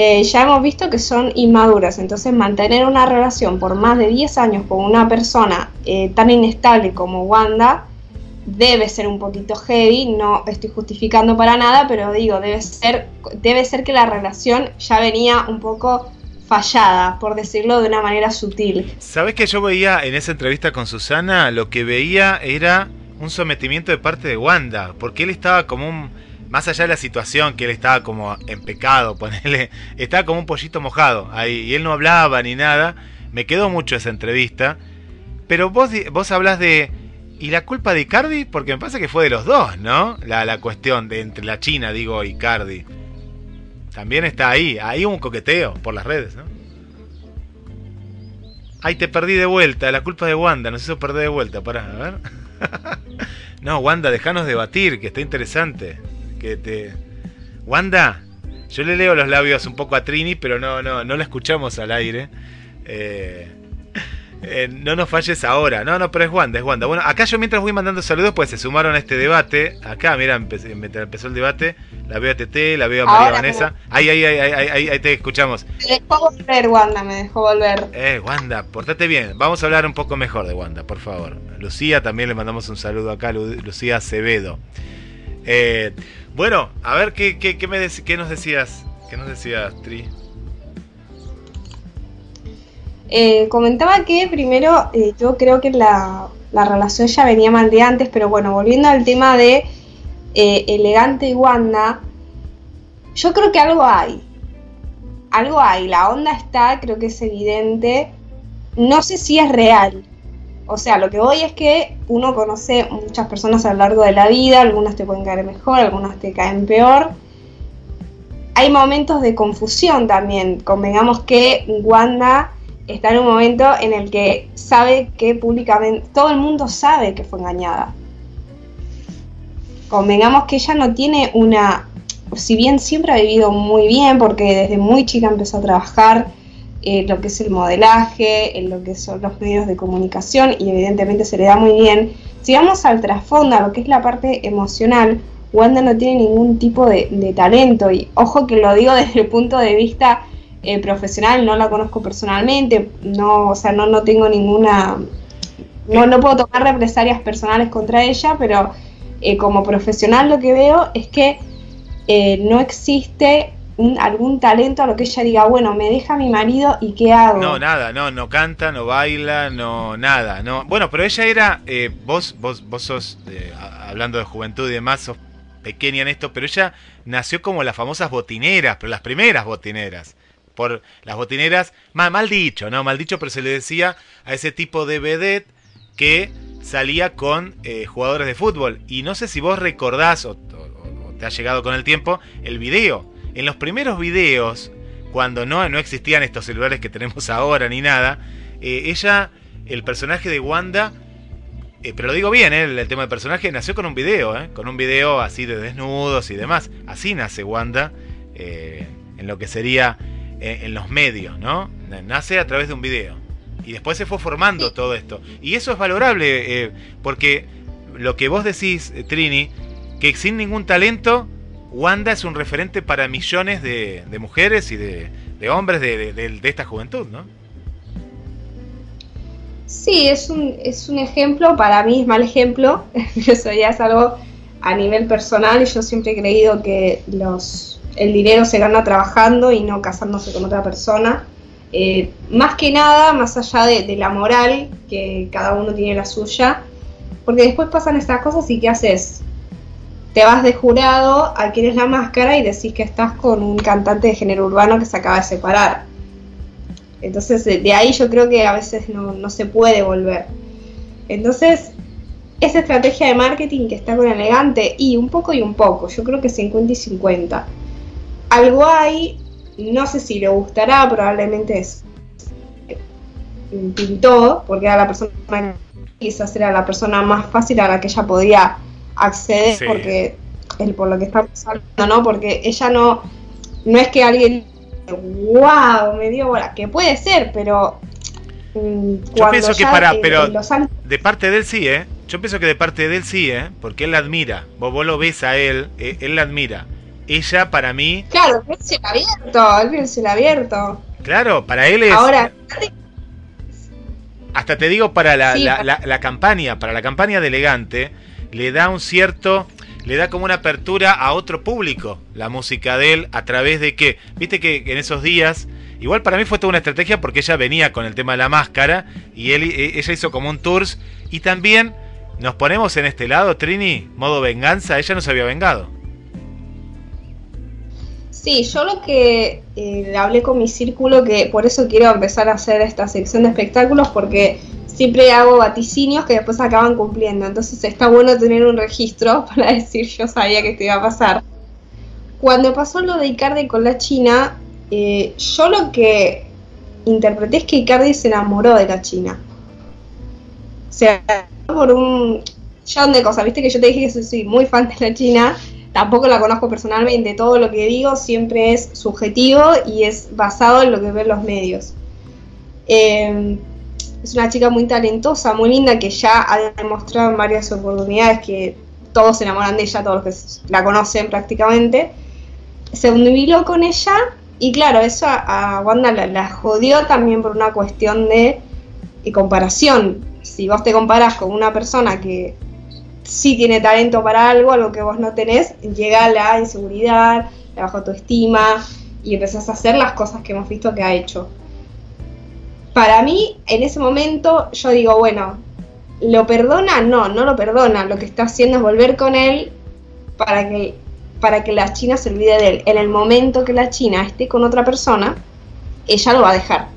Eh, ya hemos visto que son inmaduras, entonces mantener una relación por más de 10 años con una persona eh, tan inestable como Wanda debe ser un poquito heavy, no estoy justificando para nada, pero digo, debe ser, debe ser que la relación ya venía un poco fallada, por decirlo de una manera sutil. ¿Sabés que yo veía en esa entrevista con Susana? Lo que veía era un sometimiento de parte de Wanda, porque él estaba como un. Más allá de la situación, que él estaba como en pecado, ponele, estaba como un pollito mojado ahí, y él no hablaba ni nada. Me quedó mucho esa entrevista. Pero vos, vos hablas de. ¿Y la culpa de Icardi? Porque me parece que fue de los dos, ¿no? La, la cuestión de entre la China, digo, y Icardi. También está ahí, hay un coqueteo por las redes, ¿no? Ay, te perdí de vuelta, la culpa de Wanda, nos hizo perder de vuelta, pará, a ver. no, Wanda, déjanos debatir, que está interesante. Que te. Wanda, yo le leo los labios un poco a Trini, pero no, no, no la escuchamos al aire. Eh, eh, no nos falles ahora. No, no, pero es Wanda, es Wanda. Bueno, acá yo mientras voy mandando saludos, pues se sumaron a este debate. Acá, mira, mientras empezó el debate, la veo a Tete, la veo a María Ahora, Vanessa. Ahí, ahí, ahí, ahí, ahí, ahí te escuchamos. Me dejó volver, Wanda, me dejó volver. Eh, Wanda, portate bien. Vamos a hablar un poco mejor de Wanda, por favor. Lucía, también le mandamos un saludo acá, Lu- Lucía Acevedo. Eh, bueno, a ver, ¿qué, qué, qué me qué nos decías? ¿Qué nos decías, Tri? Eh, comentaba que primero eh, yo creo que la, la relación ya venía mal de antes, pero bueno, volviendo al tema de eh, Elegante y Wanda, yo creo que algo hay. Algo hay, la onda está, creo que es evidente. No sé si es real. O sea, lo que voy es que uno conoce muchas personas a lo largo de la vida, algunas te pueden caer mejor, algunas te caen peor. Hay momentos de confusión también. Convengamos que Wanda está en un momento en el que sabe que públicamente, todo el mundo sabe que fue engañada. Convengamos que ella no tiene una, si bien siempre ha vivido muy bien, porque desde muy chica empezó a trabajar en lo que es el modelaje, en lo que son los medios de comunicación y evidentemente se le da muy bien. Si vamos al trasfondo, a lo que es la parte emocional, Wanda no tiene ningún tipo de, talento y ojo que lo digo desde el punto de vista eh, profesional, no la conozco personalmente, no, o sea, no, no tengo ninguna, no, no puedo tomar represalias personales contra ella, pero eh, como profesional lo que veo es que eh, no existe un- algún talento a lo que ella diga, bueno, me deja mi marido y qué hago. No, nada, no, no canta, no baila, no, nada, no. Bueno, pero ella era, eh, vos, vos, vos sos, eh, hablando de juventud y demás, sos pequeña en esto, pero ella nació como las famosas botineras, pero las primeras botineras. Por las botineras, mal, mal dicho, ¿no? Mal dicho, pero se le decía a ese tipo de vedette que salía con eh, jugadores de fútbol. Y no sé si vos recordás, o- o te ha llegado con el tiempo, el video. En los primeros videos, cuando no, no existían estos celulares que tenemos ahora ni nada, eh, ella, el personaje de Wanda, eh, pero lo digo bien, eh, el, el tema del personaje nació con un video, con un video así de desnudos y demás. Así nace Wanda en lo que sería en los medios, ¿no? Nace a través de un video. Y después se fue formando todo esto. Y eso es valorable, porque lo que vos decís, Trini, que sin ningún talento, Wanda es un referente para millones de, mujeres y de, hombres de esta juventud, ¿no? Sí, es un, es un ejemplo, para mí es mal ejemplo, eso ya es algo a nivel personal y yo siempre he creído que los, el dinero se gana trabajando y no casándose con otra persona. Eh, más que nada, más allá de, de la moral, que cada uno tiene la suya, porque después pasan estas cosas y ¿qué haces? Te vas de jurado, adquieres la máscara y decís que estás con un cantante de género urbano que se acaba de separar. Entonces, de, ahí yo creo que a veces no, no se puede volver. Entonces, esa estrategia de marketing que está con elegante, y un poco y un poco, yo creo que 50 y 50. Algo hay, no sé si le gustará, probablemente pintó, porque era la persona, quizás era la persona más fácil a la que ella podía acceder, Sí. porque el, por lo que estamos hablando, ¿no? Porque ella no, no es que alguien wow, me dio bola, que puede ser, pero mm, Yo pienso que para, en- pero en los años- de parte de él sí, ¿eh? Yo pienso que de parte de él sí, ¿eh? Porque él la admira. Vos, vos lo ves a él, eh, él la admira. Ella, para mí, claro, él se la abierto, él se la abierto. claro, para él es. Ahora, Hasta te digo, para la, Sí, la- para- la- la campaña, para la campaña de elegante, le da un cierto. Le da como una apertura a otro público la música de él a través de que, viste que en esos días, igual para mí fue toda una estrategia porque ella venía con el tema de la máscara y él, e- ella hizo como un tours y también nos ponemos en este lado, Trini, modo venganza, ella no se había vengado. sí, yo lo que eh, hablé con mi círculo, que por eso quiero empezar a hacer esta sección de espectáculos, porque siempre hago vaticinios que después acaban cumpliendo. Entonces está bueno tener un registro para decir yo sabía que esto iba a pasar. Cuando pasó lo de Icardi con la China, eh, yo lo que interpreté es que Icardi se enamoró de la China. O sea, por un, millón de cosas. Viste que yo te dije que soy, muy fan de la China. Tampoco la conozco personalmente. Todo lo que digo siempre es subjetivo y es basado en lo que ven los medios. Eh, es una chica muy talentosa, muy linda, que ya ha demostrado en varias oportunidades que todos se enamoran de ella, todos los que la conocen prácticamente. Se unió con ella y claro, eso a, Wanda la, la jodió también por una cuestión de, de comparación. Si vos te comparás con una persona que sí tiene talento para algo, algo que vos no tenés, llega la inseguridad, la baja autoestima y empezás a hacer las cosas que hemos visto que ha hecho. Para mí, en ese momento, yo digo, bueno, ¿lo perdona? No, no lo perdona. Lo que está haciendo es volver con él para que, para que la China se olvide de él. En el momento que la China esté con otra persona, ella lo va a dejar.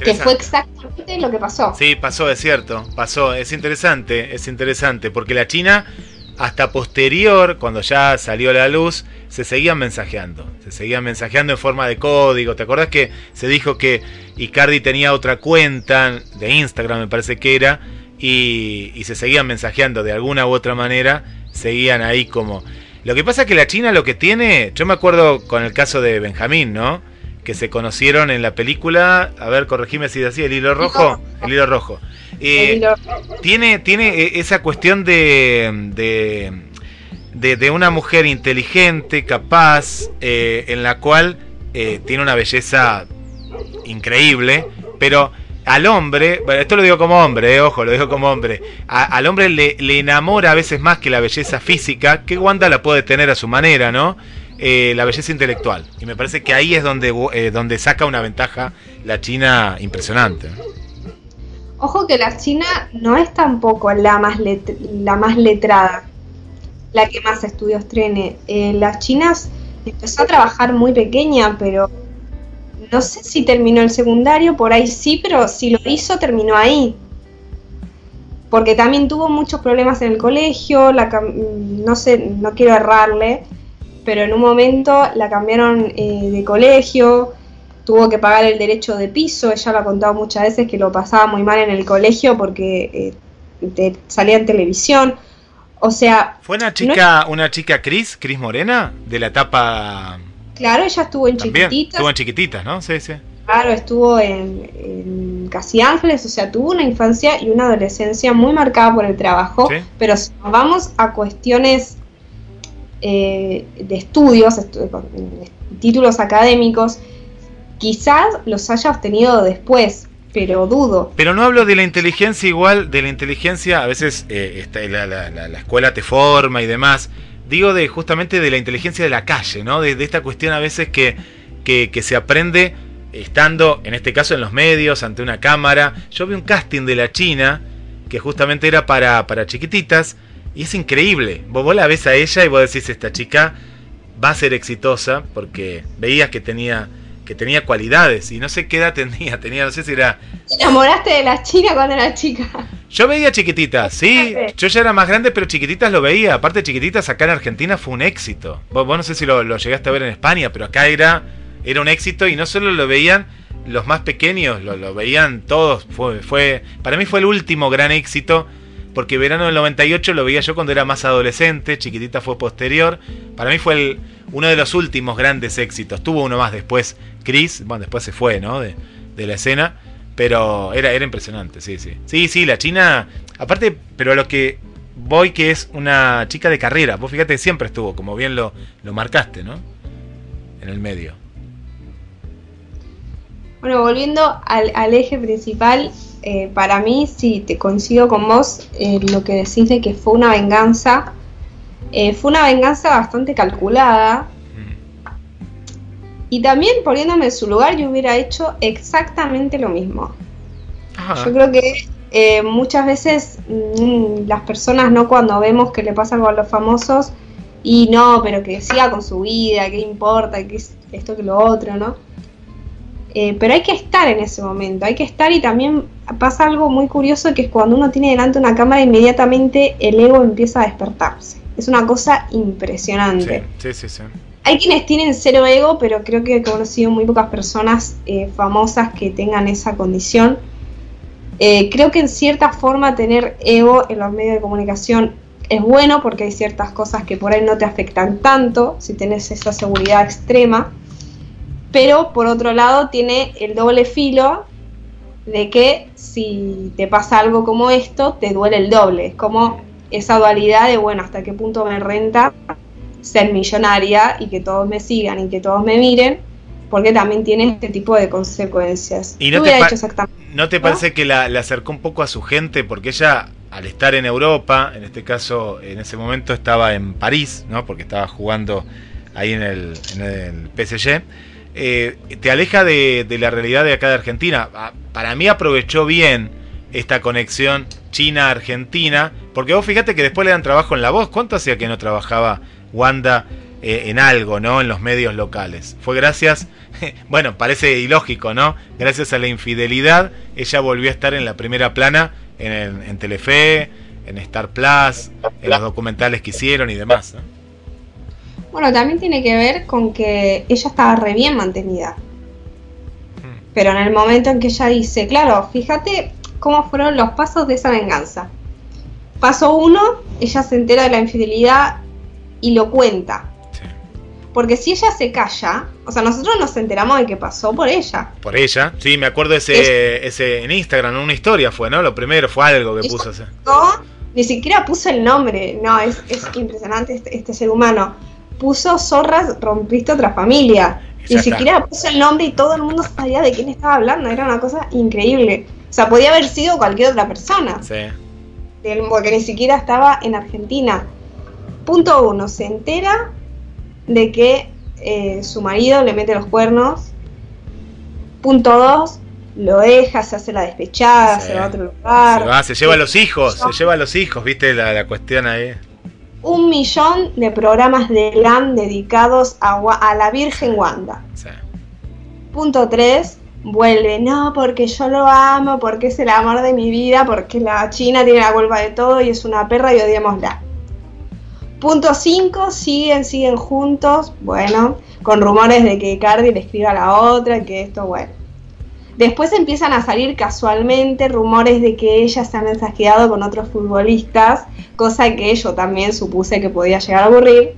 Que fue exactamente lo que pasó. Sí, pasó, es cierto, pasó, es interesante, es interesante, porque la China, hasta posterior, cuando ya salió a la luz, se seguían mensajeando, se seguían mensajeando en forma de código. ¿Te acordás que se dijo que Icardi tenía otra cuenta de Instagram, me parece que era, y, y se seguían mensajeando de alguna u otra manera, seguían ahí como... Lo que pasa es que la China lo que tiene, yo me acuerdo con el caso de Benjamín, ¿no? que se conocieron en la película, a ver, corregime si es así, el hilo rojo, el hilo rojo. El hilo- tiene, tiene eh, esa cuestión de, de, de- de una mujer inteligente, capaz, eh, en la cual eh, tiene una belleza increíble, pero al hombre, bueno, esto lo digo como hombre, eh, ojo, lo digo como hombre, a- al hombre le, le enamora a veces más que la belleza física, que Wanda la puede tener a su manera, ¿no? Eh, la belleza intelectual. Y me parece que ahí es donde, eh, donde saca una ventaja la China impresionante. Ojo que la China no es tampoco la más, la más letrada, la que más estudios tiene. Eh, la China empezó a trabajar muy pequeña, pero no sé si terminó el secundario, por ahí sí, pero si lo hizo, terminó ahí. Porque también tuvo muchos problemas en el colegio, la no sé, no quiero errarle, pero en un momento la cambiaron eh, de colegio, tuvo que pagar el derecho de piso, ella lo ha contado muchas veces que lo pasaba muy mal en el colegio porque eh, te- salía en televisión. O sea, ¿Fue una chica, una chica Cris, Cris Morena, de la etapa claro, ella estuvo en también? chiquititas, Estuvo en chiquititas, ¿no? Sí, sí. claro, estuvo en, en Casi Ángeles, o sea, tuvo una infancia y una adolescencia muy marcada por el trabajo, Sí. pero si nos vamos a cuestiones eh, de estudios, estu- con- títulos académicos, quizás los haya obtenido después, pero dudo. Pero no hablo de la inteligencia igual, de la inteligencia, a veces eh, está- la, la- la- la escuela te forma y demás. Digo de justamente de la inteligencia de la calle, ¿no? De, esta cuestión a veces que, que, que se aprende estando, en este caso, en los medios, ante una cámara. Yo vi un casting de la China, que justamente era para, para chiquititas, y es increíble. Vos, vos la ves a ella y vos decís, esta chica va a ser exitosa, porque veías que tenía, que tenía cualidades, y no sé qué edad tenía, tenía, no sé si era ¿Te enamoraste de la China cuando era chica? yo veía chiquititas, sí. Yo ya era más grande, pero chiquititas lo veía. Aparte, chiquititas acá en Argentina fue un éxito. Vos, vos no sé si lo, lo llegaste a ver en España, pero acá era, era un éxito y no solo lo veían los más pequeños, lo, lo veían todos. Fue, fue, para mí fue el último gran éxito, porque verano del 98 lo veía yo cuando era más adolescente, chiquitita fue posterior. Para mí fue el- uno de los últimos grandes éxitos. Tuvo uno más después, Chris, bueno, después se fue, ¿no? De, de la escena. Pero era, era impresionante, sí, sí. Sí, sí, la China. Aparte, pero a lo que voy que es una chica de carrera. Vos fíjate, siempre estuvo, como bien lo, lo marcaste, ¿no? En el medio. Bueno, volviendo al, al eje principal, eh, para mí, sí, te coincido con vos, eh, lo que decís de que fue una venganza. Eh, fue una venganza bastante calculada. Y también poniéndome en su lugar, yo hubiera hecho exactamente lo mismo. Ajá. Yo creo que eh, muchas veces mm, las personas, ¿no? Cuando vemos que le pasa algo a los famosos, y no, pero que siga con su vida, qué importa, que es esto que lo otro, ¿no? Eh, pero hay que estar en ese momento, hay que estar y también pasa algo muy curioso que es cuando uno tiene delante una cámara, inmediatamente el ego empieza a despertarse. Es una cosa impresionante. Sí, sí, sí. sí. Hay quienes tienen cero ego, pero creo que he conocido muy pocas personas eh, famosas que tengan esa condición. Eh, creo que en cierta forma tener ego en los medios de comunicación es bueno porque hay ciertas cosas que por ahí no te afectan tanto si tenés esa seguridad extrema, pero por otro lado tiene el doble filo de que si te pasa algo como esto, te duele el doble. Es como esa dualidad de, bueno, hasta qué punto me renta ser millonaria y que todos me sigan y que todos me miren, porque también tiene este tipo de consecuencias. ¿Y no te, pa- no parece que la, la acercó un poco a su gente? Porque ella, al estar en Europa, en este caso, en ese momento estaba en París, ¿no? Porque estaba jugando ahí en el, en el PSG. eh, te aleja de, de la realidad de acá de Argentina. Ah, Para mí aprovechó bien esta conexión China-Argentina, porque vos fíjate que después le dan trabajo en la voz. ¿Cuánto hacía que no trabajaba Wanda eh, en algo, ¿no? En los medios locales. Fue gracias, bueno, parece ilógico, ¿no? Gracias a la infidelidad, ella volvió a estar en la primera plana en, en Telefe, en Star Plus, en los documentales que hicieron y demás. ¿no? Bueno, también tiene que ver con que ella estaba re bien mantenida. Pero en el momento en que ella dice, claro, fíjate cómo fueron los pasos de esa venganza. Paso uno, ella se entera de la infidelidad y lo cuenta. Sí. Porque si ella se calla, o sea, nosotros nos enteramos de que pasó por ella. Por ella, sí, me acuerdo ese, ese en Instagram, una historia fue, ¿no? Lo primero fue algo que puso. No, ni siquiera puso el nombre. No, es, es impresionante este, este ser humano. Puso zorras, rompiste otra familia. Ni siquiera puso el nombre y todo el mundo sabía de quién estaba hablando. Era una cosa increíble. O sea, podía haber sido cualquier otra persona. Sí. del- Porque ni siquiera estaba en Argentina. Punto uno, se entera de que eh, su marido le mete los cuernos. Punto dos, lo deja, se hace la despechada, Sí. se va a otro lugar. Se va, se lleva a los hijos, se lleva a los hijos, ¿viste la, la cuestión ahí? un millón de programas de LAN dedicados a, a la Virgen Wanda. Sí. Punto 3. Vuelve, no, porque yo lo amo, porque es el amor de mi vida, porque la China tiene la culpa de todo y es una perra y odiémosla. Punto 5. Siguen, siguen juntos, bueno, con rumores de que Cardi le escriba a la otra, que esto, bueno. Después empiezan a salir casualmente rumores de que ella se ha mensajeado con otros futbolistas, cosa que yo también supuse que podía llegar a ocurrir.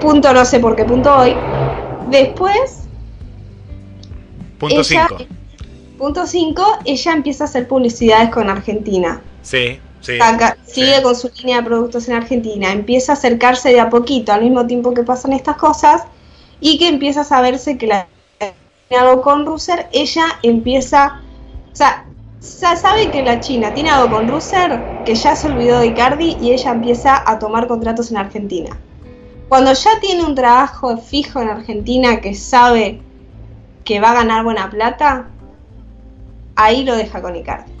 Punto no sé por qué punto hoy. Después, Punto ella, 5. punto 5, ella empieza a hacer publicidades con Argentina. Sí, sí. Saca- sí. sigue con su línea de productos en Argentina, empieza a acercarse de a poquito al mismo tiempo que pasan estas cosas y que empieza a saberse que la tiene algo con Russer, ella empieza, o sea, sa- sabe que la China tiene algo con Russer, que ya se olvidó de Icardi y ella empieza a tomar contratos en Argentina. Cuando ya tiene un trabajo fijo en Argentina que sabe que va a ganar buena plata, ahí lo deja con Icardi.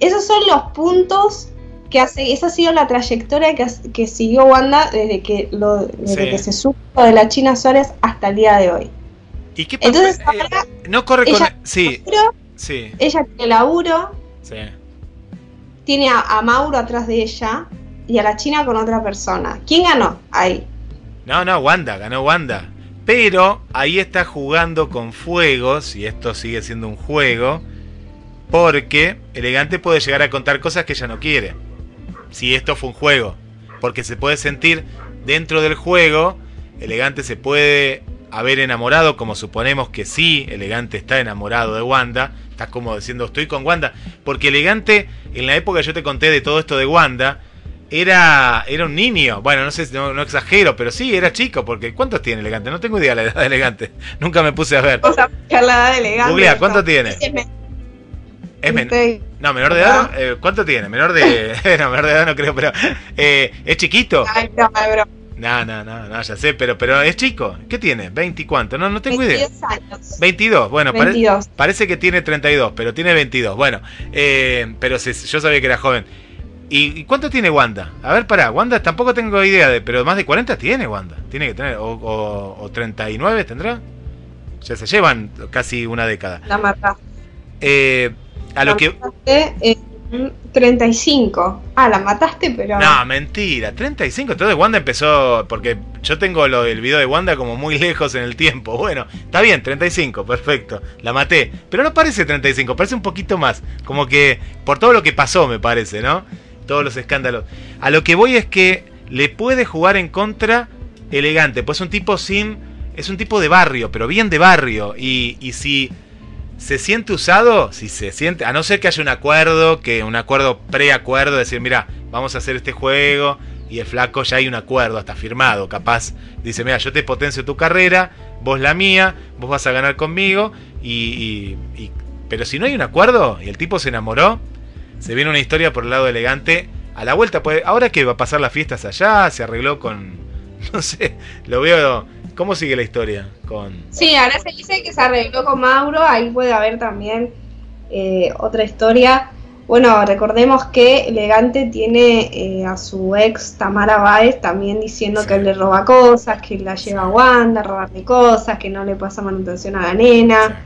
Esos son los puntos que hace, esa ha sido la trayectoria que, que siguió Wanda desde que lo, desde Sí. que se supo de la China Suárez hasta el día de hoy. ¿Y qué pasa? Entonces Eh, ahora no corre con. ella- Sí, Pero sí, ella tiene laburo, sí. tiene a, a Mauro atrás de ella y a la China con otra persona. ¿Quién ganó ahí? No, no, Wanda, ganó Wanda. Pero ahí está jugando con fuegos, y esto sigue siendo un juego, porque Elegante puede llegar a contar cosas que ella no quiere. Si esto fue un juego. Porque se puede sentir dentro del juego, Elegante se puede haber enamorado, como suponemos que sí, Elegante está enamorado de Wanda. Está como diciendo, estoy con Wanda. Porque Elegante, en la época que yo te conté de todo esto de Wanda, era, era un niño. Bueno, no sé, no, no exagero, pero sí, era chico. Porque ¿cuántos tiene Elegante? No tengo idea de la edad de Elegante. Nunca me puse a ver. Vamos a buscar la edad de elegante. Googlea, ¿cuánto tiene? Es men- no, menor de edad. eh, ¿Cuánto tiene? Menor de. no, menor de edad no creo, pero. eh, ¿Es chiquito? Ay, broma, broma. No, no, no, no, ya sé, pero, pero es chico. ¿Qué tiene? ¿20 y cuánto? No, no tengo idea. 22 años. 22, bueno, pare- 22. parece que tiene 32, pero tiene 22. Bueno, eh, pero se- yo sabía que era joven. ¿Y, y cuánto tiene Wanda? A ver, pará, Wanda tampoco tengo idea, de, pero más de 40 tiene Wanda. Tiene que tener, o, o- o 39 tendrá. Ya se llevan casi una década. La mataste. Eh, a lo que... Mm, 35. Ah, la mataste, pero. No, mentira, 35. Entonces Wanda empezó, porque yo tengo lo del video de Wanda como muy lejos en el tiempo. Bueno, está bien, 35, perfecto. La maté. Pero no parece 35, parece un poquito más. Como que por todo lo que pasó, me parece, ¿no? Todos los escándalos. A lo que voy es que le puede jugar en contra elegante. Pues es un tipo sin... Es un tipo de barrio, pero bien de barrio. Y, y si se siente usado, si se siente, a no ser que haya un acuerdo, que un acuerdo preacuerdo, decir, mira, vamos a hacer este juego y el flaco ya hay un acuerdo hasta firmado, capaz dice, mira, yo te potencio tu carrera, vos la mía, vos vas a ganar conmigo y, y- pero si no hay un acuerdo y el tipo se enamoró, se viene una historia por el lado elegante. A la vuelta, pues, ahora que va a pasar las fiestas allá, se arregló con, no sé, lo veo, ¿cómo sigue la historia? Con, Sí, ahora se dice que se arregló con Mauro, ahí puede haber también eh, otra historia. Bueno, recordemos que Elegante tiene eh, a su ex Tamara Báez también diciendo Sí. que él le roba cosas, que la lleva a Wanda a robarle cosas, que no le pasa manutención a la nena.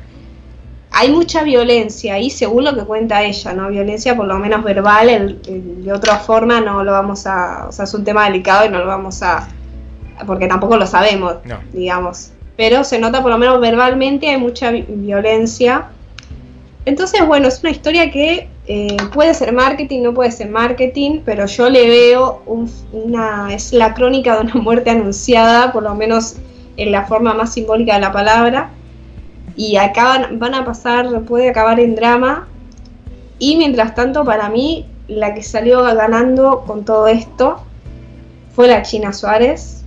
Hay mucha violencia ahí, según lo que cuenta ella, ¿no? Violencia por lo menos verbal, el- el- de otra forma no lo vamos a... O sea, es un tema delicado y no lo vamos a... Porque tampoco lo sabemos no, digamos. Pero se nota por lo menos verbalmente, hay mucha vi- violencia. Entonces, bueno, es una historia que eh, puede ser marketing, no puede ser marketing, pero yo le veo un- una. es la crónica de una muerte anunciada, por lo menos en la forma más simbólica de la palabra. Y acaban, van a pasar, puede acabar en drama. Y mientras tanto, para mí, la que salió ganando con todo esto fue la China Suárez.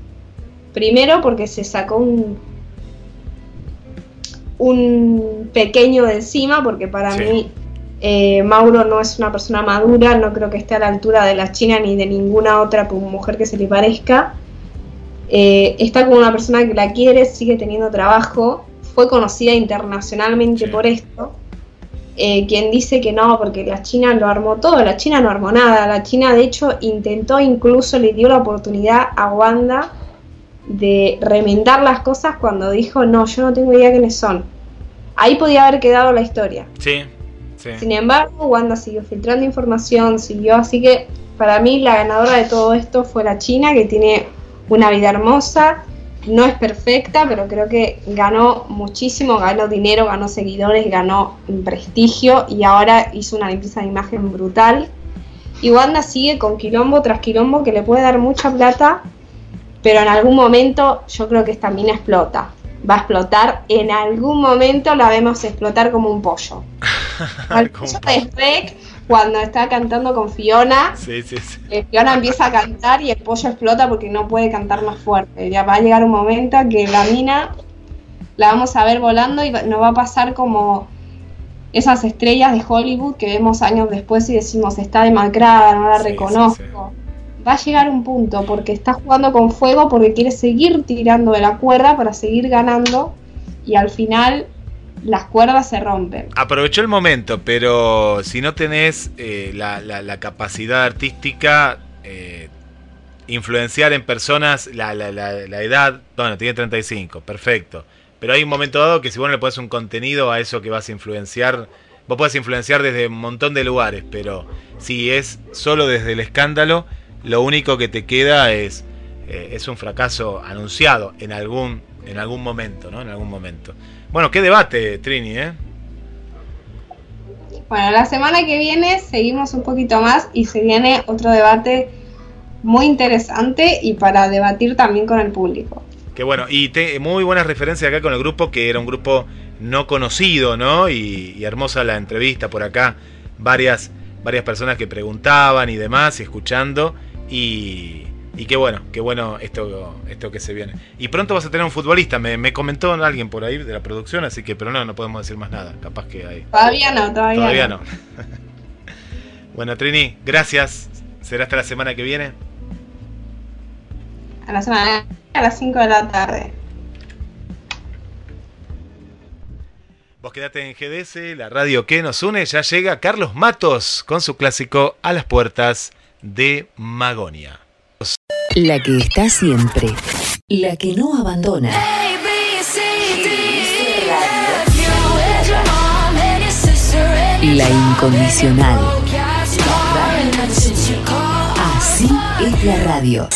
Primero porque se sacó un, un pequeño de encima, porque para Sí. mí eh, Mauro no es una persona madura, no creo que esté a la altura de la China ni de ninguna otra mujer que se le parezca. Eh, está como una persona que la quiere, sigue teniendo trabajo, fue conocida internacionalmente Sí. por esto. Eh, quien dice que no, porque la China lo armó todo, la China no armó nada, la China de hecho intentó, incluso le dio la oportunidad a Wanda de remendar las cosas cuando dijo, no, yo no tengo idea quiénes son. Ahí podía haber quedado la historia. sí, sí. Sin embargo, Wanda siguió filtrando información, siguió, así que para mí la ganadora de todo esto fue la China, que tiene una vida hermosa, no es perfecta, pero creo que ganó muchísimo, ganó dinero, ganó seguidores, ganó prestigio y ahora hizo una limpieza de imagen brutal. Y Wanda sigue con quilombo tras quilombo que le puede dar mucha plata, pero en algún momento yo creo que esta mina explota. Va a explotar, en algún momento la vemos explotar como un pollo. Al pollo de Shrek, cuando está cantando con Fiona, Sí, sí, sí. eh, Fiona empieza a cantar y el pollo explota porque no puede cantar más fuerte. Ya va a llegar un momento que la mina la vamos a ver volando y nos va a pasar como esas estrellas de Hollywood que vemos años después y decimos está demacrada, no la reconozco. Va a llegar un punto porque está jugando con fuego porque quiere seguir tirando de la cuerda para seguir ganando y al final las cuerdas se rompen. Aprovechó el momento, pero si no tenés eh, la, la- capacidad artística, eh, influenciar en personas la, la- la- la edad, bueno, tiene 35, perfecto. Pero hay un momento dado que si vos no le pones un contenido a eso que vas a influenciar, vos podés influenciar desde un montón de lugares, pero si es solo desde el escándalo, lo único que te queda es, eh, es un fracaso anunciado en algún, en algún momento, ¿no? En algún momento. Bueno, qué debate, Trini, ¿eh? Bueno, la semana que viene seguimos un poquito más y se viene otro debate muy interesante y para debatir también con el público. Que bueno, y te- muy buenas referencias acá con el grupo, que era un grupo no conocido, ¿no? Y, y hermosa la entrevista por acá, varias, varias personas que preguntaban y demás, y escuchando, y, y qué bueno, qué bueno esto, esto que se viene. Y pronto vas a tener un futbolista, me, me comentó alguien por ahí de la producción, así que, pero no, no podemos decir más nada, capaz que hay. Todavía no, todavía, Todavía no. no. bueno, Trini, gracias. Será hasta la semana que viene. A la semana a las 5 de la tarde. Vos quedate en GDS, la radio que nos une. Ya llega Carlos Matos con su clásico A las puertas de Magonia. La que está siempre, la que no abandona. La incondicional. Así es la radio.